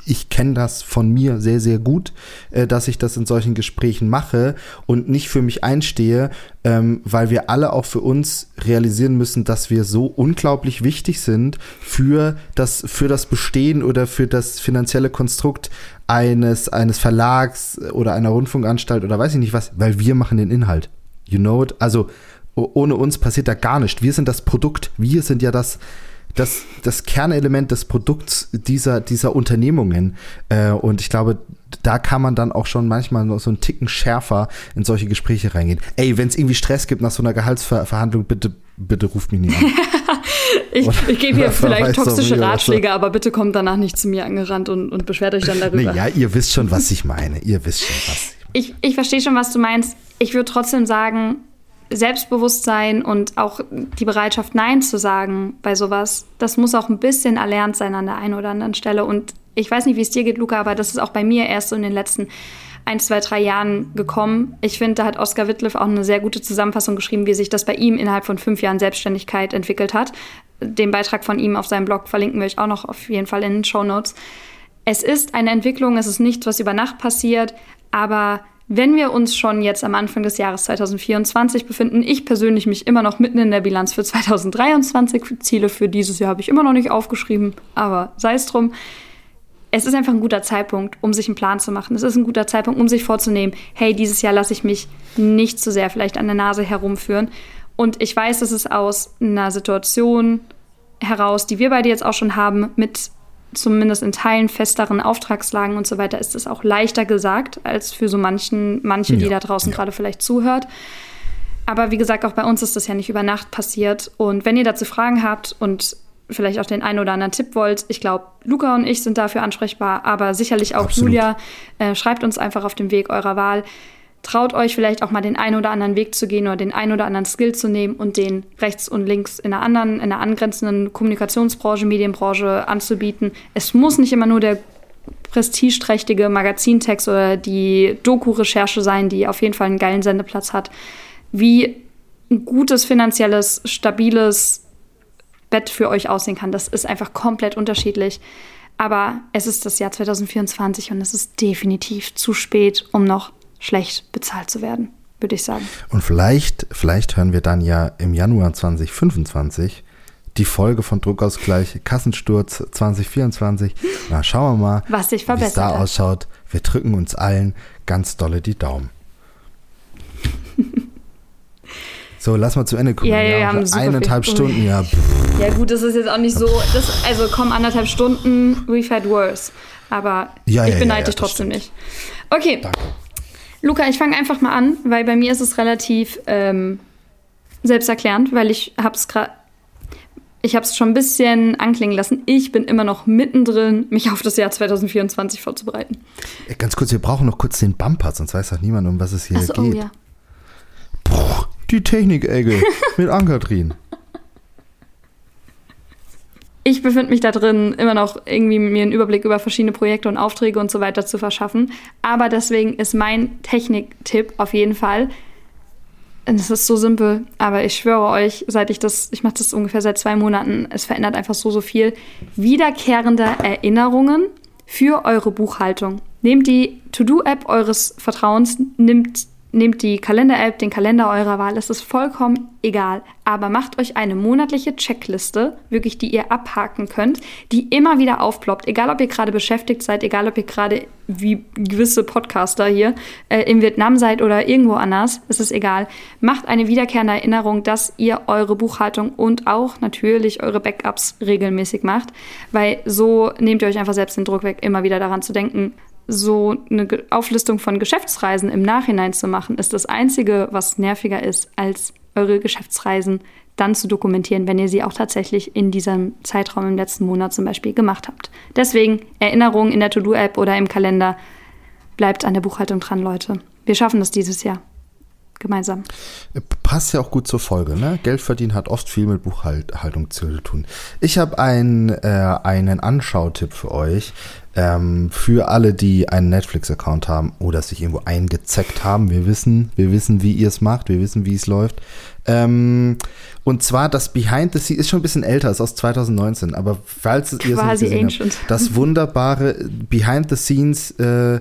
ich kenne das von mir sehr, sehr gut, äh, dass ich das in solchen Gesprächen mache und nicht für mich einstehe, ähm, weil wir alle auch für uns realisieren müssen, dass wir so unglaublich wichtig sind für das, für das Bestehen oder für das finanzielle Konstrukt eines, eines Verlags oder einer Rundfunkanstalt oder weiß ich nicht was, weil wir machen den Inhalt. You know it? Also ohne uns passiert da gar nichts. Wir sind das Produkt. Wir sind ja das, das, das Kernelement des Produkts dieser, dieser Unternehmungen. Äh, und ich glaube, da kann man dann auch schon manchmal noch so einen Ticken schärfer in solche Gespräche reingehen. Ey, wenn es irgendwie Stress gibt nach so einer Gehaltsverhandlung, bitte, bitte ruft mich nicht an. ich, ich gebe hier vielleicht toxische Ratschläge, aber bitte kommt danach nicht zu mir angerannt und, und beschwert euch dann darüber. Nee, ja, ihr wisst schon, was ich meine. Ihr wisst schon, was ich meine. Ich, ich verstehe schon, was du meinst. Ich würde trotzdem sagen, Selbstbewusstsein und auch die Bereitschaft, Nein zu sagen bei sowas, das muss auch ein bisschen erlernt sein an der einen oder anderen Stelle. Und ich weiß nicht, wie es dir geht, Luca, aber das ist auch bei mir erst so in den letzten ein, zwei, drei Jahren gekommen. Ich finde, da hat Oskar Wittliff auch eine sehr gute Zusammenfassung geschrieben, wie sich das bei ihm innerhalb von fünf Jahren Selbstständigkeit entwickelt hat. Den Beitrag von ihm auf seinem Blog verlinken wir euch auch noch auf jeden Fall in den Show Notes. Es ist eine Entwicklung, es ist nichts, was über Nacht passiert, aber wenn wir uns schon jetzt am Anfang des Jahres 2024 befinden, ich persönlich mich immer noch mitten in der Bilanz für 2023. Ziele für dieses Jahr habe ich immer noch nicht aufgeschrieben, aber sei es drum. Es ist einfach ein guter Zeitpunkt, um sich einen Plan zu machen. Es ist ein guter Zeitpunkt, um sich vorzunehmen, hey, dieses Jahr lasse ich mich nicht zu sehr vielleicht an der Nase herumführen. Und ich weiß, dass es aus einer Situation heraus, die wir beide jetzt auch schon haben, mit zumindest in Teilen festeren Auftragslagen und so weiter, ist es auch leichter gesagt als für so manchen, manche, die ja, da draußen ja. gerade vielleicht zuhört. Aber wie gesagt, auch bei uns ist das ja nicht über Nacht passiert. Und wenn ihr dazu Fragen habt und vielleicht auch den einen oder anderen Tipp wollt, ich glaube, Luca und ich sind dafür ansprechbar, aber sicherlich auch Absolut. Julia. Äh, schreibt uns einfach auf dem Weg eurer Wahl traut euch vielleicht auch mal den einen oder anderen Weg zu gehen oder den einen oder anderen Skill zu nehmen und den rechts und links in einer anderen, in einer angrenzenden Kommunikationsbranche, Medienbranche anzubieten. Es muss nicht immer nur der prestigeträchtige Magazintext oder die Doku-Recherche sein, die auf jeden Fall einen geilen Sendeplatz hat. Wie ein gutes, finanzielles, stabiles Bett für euch aussehen kann, das ist einfach komplett unterschiedlich. Aber es ist das Jahr 2024 und es ist definitiv zu spät, um noch schlecht bezahlt zu werden, würde ich sagen. Und vielleicht, vielleicht hören wir dann ja im Januar 2025 die Folge von Druckausgleich Kassensturz 2024. Na, schauen wir mal, was sich verbessert wie es da ausschaut. Wir drücken uns allen ganz dolle die Daumen. So, lass mal zu Ende kommen. Ja, ja, wir haben eineinhalb. Stunden, ja. Ja, gut, das ist jetzt auch nicht so. Das, also kommen anderthalb Stunden, we've had worse. Aber ja, ich beneide ja, dich trotzdem nicht. Okay. Danke. Luca, ich fange einfach mal an, weil bei mir ist es relativ ähm, selbsterklärend, weil ich habe es gerade ich habe es schon ein bisschen anklingen lassen. Ich bin immer noch mittendrin, mich auf das Jahr 2024 vorzubereiten. Ganz kurz, wir brauchen noch kurz den Bumper, sonst weiß auch niemand, um was es hier so, geht. Oh, ja. Boah, die Technik-Ecke mit Ankatrin ich befinde mich da drin, immer noch irgendwie mir einen Überblick über verschiedene Projekte und Aufträge und so weiter zu verschaffen. Aber deswegen ist mein Techniktipp auf jeden Fall, es ist so simpel, aber ich schwöre euch, seit ich das, ich mache das ungefähr seit zwei Monaten, es verändert einfach so, so viel. Wiederkehrende Erinnerungen für eure Buchhaltung. Nehmt die To-Do-App eures Vertrauens, nimmt Nehmt die Kalender-App, den Kalender eurer Wahl, es ist vollkommen egal. Aber macht euch eine monatliche Checkliste, wirklich, die ihr abhaken könnt, die immer wieder aufploppt. Egal, ob ihr gerade beschäftigt seid, egal, ob ihr gerade wie gewisse Podcaster hier äh, in Vietnam seid oder irgendwo anders, es ist egal. Macht eine wiederkehrende Erinnerung, dass ihr eure Buchhaltung und auch natürlich eure Backups regelmäßig macht, weil so nehmt ihr euch einfach selbst den Druck weg, immer wieder daran zu denken, so eine Auflistung von Geschäftsreisen im Nachhinein zu machen, ist das Einzige, was nerviger ist, als eure Geschäftsreisen dann zu dokumentieren, wenn ihr sie auch tatsächlich in diesem Zeitraum im letzten Monat zum Beispiel gemacht habt. Deswegen Erinnerungen in der To-Do-App oder im Kalender. Bleibt an der Buchhaltung dran, Leute. Wir schaffen das dieses Jahr gemeinsam. Passt ja auch gut zur Folge, ne? Geld verdienen hat oft viel mit Buchhaltung zu tun. Ich habe ein, äh, einen Anschautipp für euch. Ähm, für alle, die einen Netflix-Account haben oder sich irgendwo eingezeckt haben. Wir wissen, wir wissen, wie ihr es macht, wir wissen, wie es läuft. Ähm, und zwar das Behind the Scenes ist schon ein bisschen älter, ist aus 2019, aber falls ihr es nicht gesehen habt, das wunderbare Behind the Scenes äh,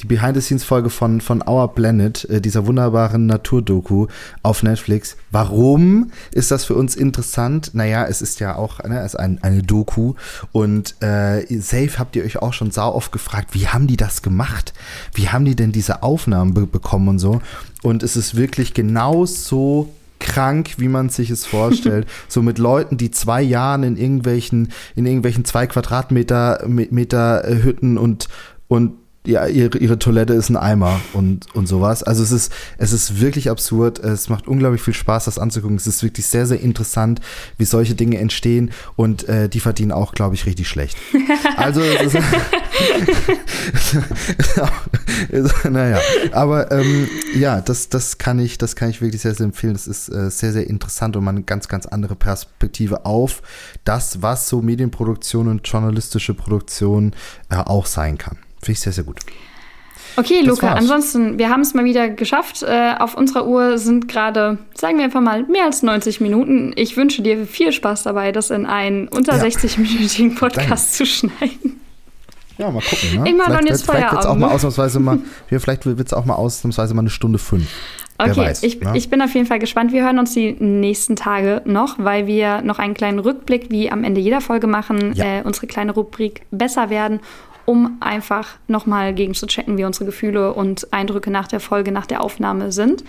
die Behind-the-Scenes-Folge von, von Our Planet, äh, dieser wunderbaren Naturdoku auf Netflix. Warum ist das für uns interessant? Naja, es ist ja auch ne, es ist ein, eine Doku und äh, safe habt ihr euch auch schon sau oft gefragt, wie haben die das gemacht? Wie haben die denn diese Aufnahmen be bekommen und so? Und es ist wirklich genau so krank, wie man sich es vorstellt. so mit Leuten, die zwei Jahren in irgendwelchen, in irgendwelchen zwei Quadratmeter Meter äh, Hütten und, und ja, ihre, ihre Toilette ist ein Eimer und, und sowas. Also es ist, es ist wirklich absurd. Es macht unglaublich viel Spaß, das anzugucken. Es ist wirklich sehr, sehr interessant, wie solche Dinge entstehen und äh, die verdienen auch, glaube ich, richtig schlecht. Also es ist, naja, aber ähm, ja, das, das kann ich, das kann ich wirklich sehr, sehr empfehlen. Das ist äh, sehr, sehr interessant und man eine ganz, ganz andere Perspektive auf das, was so Medienproduktion und journalistische Produktion äh, auch sein kann. Finde ich sehr, sehr gut. Okay, Luca, ansonsten, wir haben es mal wieder geschafft. Äh, auf unserer Uhr sind gerade, sagen wir einfach mal, mehr als 90 Minuten. Ich wünsche dir viel Spaß dabei, das in einen unter ja. 60-minütigen Podcast Danke. zu schneiden. Ja, mal gucken. Ne? Ich mache dann jetzt Feierabend. Vielleicht wird es auch mal ne? ausnahmsweise mal, vielleicht wird es auch mal ausnahmsweise mal eine Stunde fünf. Okay, weiß, ich, ne? ich bin auf jeden Fall gespannt. Wir hören uns die nächsten Tage noch, weil wir noch einen kleinen Rückblick wie am Ende jeder Folge machen, ja. äh, unsere kleine Rubrik besser werden, um einfach nochmal gegen zu checken, wie unsere Gefühle und Eindrücke nach der Folge, nach der Aufnahme sind.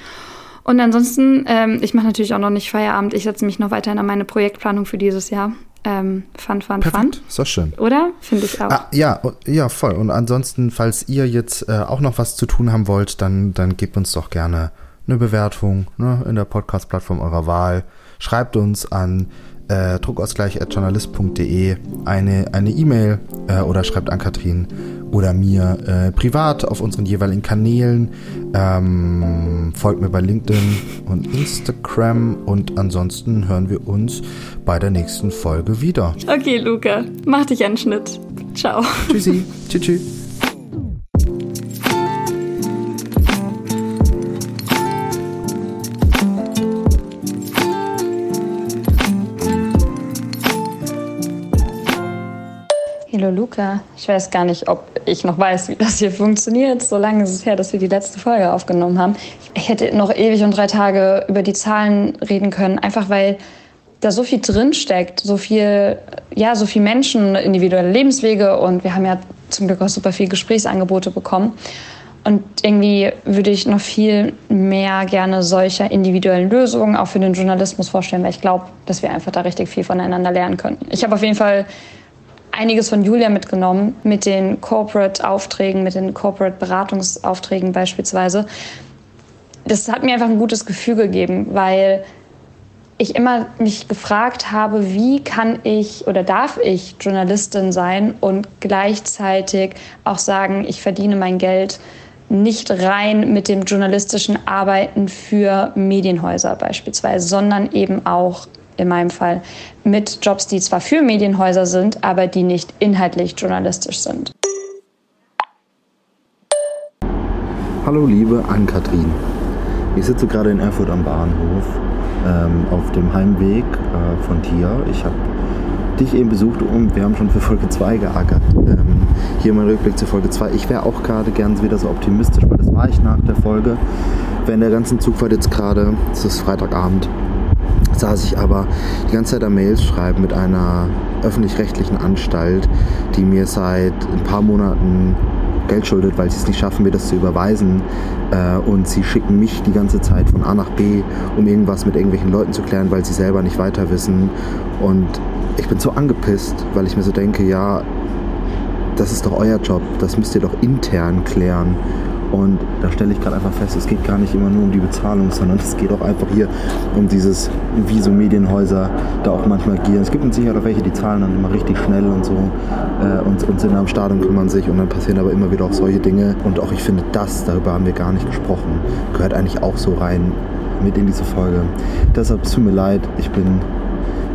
Und ansonsten, ähm, ich mache natürlich auch noch nicht Feierabend. Ich setze mich noch weiterhin an meine Projektplanung für dieses Jahr. Ähm, fun, fun, Perfekt. fun. Ist doch schön. Oder? Finde ich auch. Ah, ja, ja, voll. Und ansonsten, falls ihr jetzt äh, auch noch was zu tun haben wollt, dann, dann gebt uns doch gerne eine Bewertung ne, in der Podcast-Plattform eurer Wahl. Schreibt uns an äh, druckausgleich.journalist.de eine eine E-Mail äh, oder schreibt an Katrin oder mir äh, privat auf unseren jeweiligen Kanälen. Ähm, folgt mir bei LinkedIn und Instagram und ansonsten hören wir uns bei der nächsten Folge wieder. Okay, Luca, mach dich einen Schnitt. Ciao. Tschüssi. Tschüss. tschüss. Hallo Luca, ich weiß gar nicht, ob ich noch weiß, wie das hier funktioniert. So lange ist es her, dass wir die letzte Folge aufgenommen haben. Ich hätte noch ewig und drei Tage über die Zahlen reden können, einfach weil da so viel drinsteckt, so viel, ja, so viel Menschen, individuelle Lebenswege und wir haben ja zum Glück auch super viel Gesprächsangebote bekommen. Und irgendwie würde ich noch viel mehr gerne solcher individuellen Lösungen auch für den Journalismus vorstellen, weil ich glaube, dass wir einfach da richtig viel voneinander lernen können. Ich habe auf jeden Fall einiges von Julia mitgenommen, mit den Corporate-Aufträgen, mit den Corporate-Beratungsaufträgen beispielsweise. Das hat mir einfach ein gutes Gefühl gegeben, weil ich immer mich gefragt habe, wie kann ich oder darf ich Journalistin sein und gleichzeitig auch sagen, ich verdiene mein Geld nicht rein mit dem journalistischen Arbeiten für Medienhäuser beispielsweise, sondern eben auch in meinem Fall, mit Jobs, die zwar für Medienhäuser sind, aber die nicht inhaltlich journalistisch sind. Hallo liebe Ann-Kathrin. Ich sitze gerade in Erfurt am Bahnhof ähm, auf dem Heimweg äh, von dir. Ich habe dich eben besucht und wir haben schon für Folge 2 geackert. Ähm, hier mein Rückblick zu Folge 2. Ich wäre auch gerade gern wieder so optimistisch, weil das war ich nach der Folge. Während der ganzen Zugfahrt jetzt gerade, es ist Freitagabend, saß ich aber die ganze Zeit am Mails schreiben mit einer öffentlich-rechtlichen Anstalt, die mir seit ein paar Monaten Geld schuldet, weil sie es nicht schaffen, mir das zu überweisen. Äh, und sie schicken mich die ganze Zeit von A nach B, um irgendwas mit irgendwelchen Leuten zu klären, weil sie selber nicht weiter wissen. Und ich bin so angepisst, weil ich mir so denke, ja, das ist doch euer Job, das müsst ihr doch intern klären. Und da stelle ich gerade einfach fest, es geht gar nicht immer nur um die Bezahlung, sondern es geht auch einfach hier um dieses, wie so Medienhäuser da auch manchmal agieren. Es gibt mit Sicherheit auch welche, die zahlen dann immer richtig schnell und so äh, und, und sind am Stadion, kümmern sich und dann passieren aber immer wieder auch solche Dinge. Und auch ich finde, das, darüber haben wir gar nicht gesprochen, gehört eigentlich auch so rein mit in diese Folge. Deshalb es tut mir leid, ich bin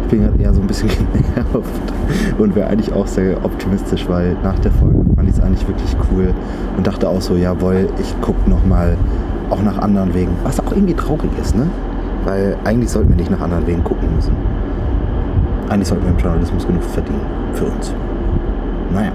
bin halt eher so ein bisschen genervt und wäre eigentlich auch sehr optimistisch, weil nach der Folge fand ich es eigentlich wirklich cool und dachte auch so, jawohl, ich gucke nochmal auch nach anderen Wegen. Was auch irgendwie traurig ist, ne? Weil eigentlich sollten wir nicht nach anderen Wegen gucken müssen. Eigentlich sollten wir im Journalismus genug verdienen für uns. Naja.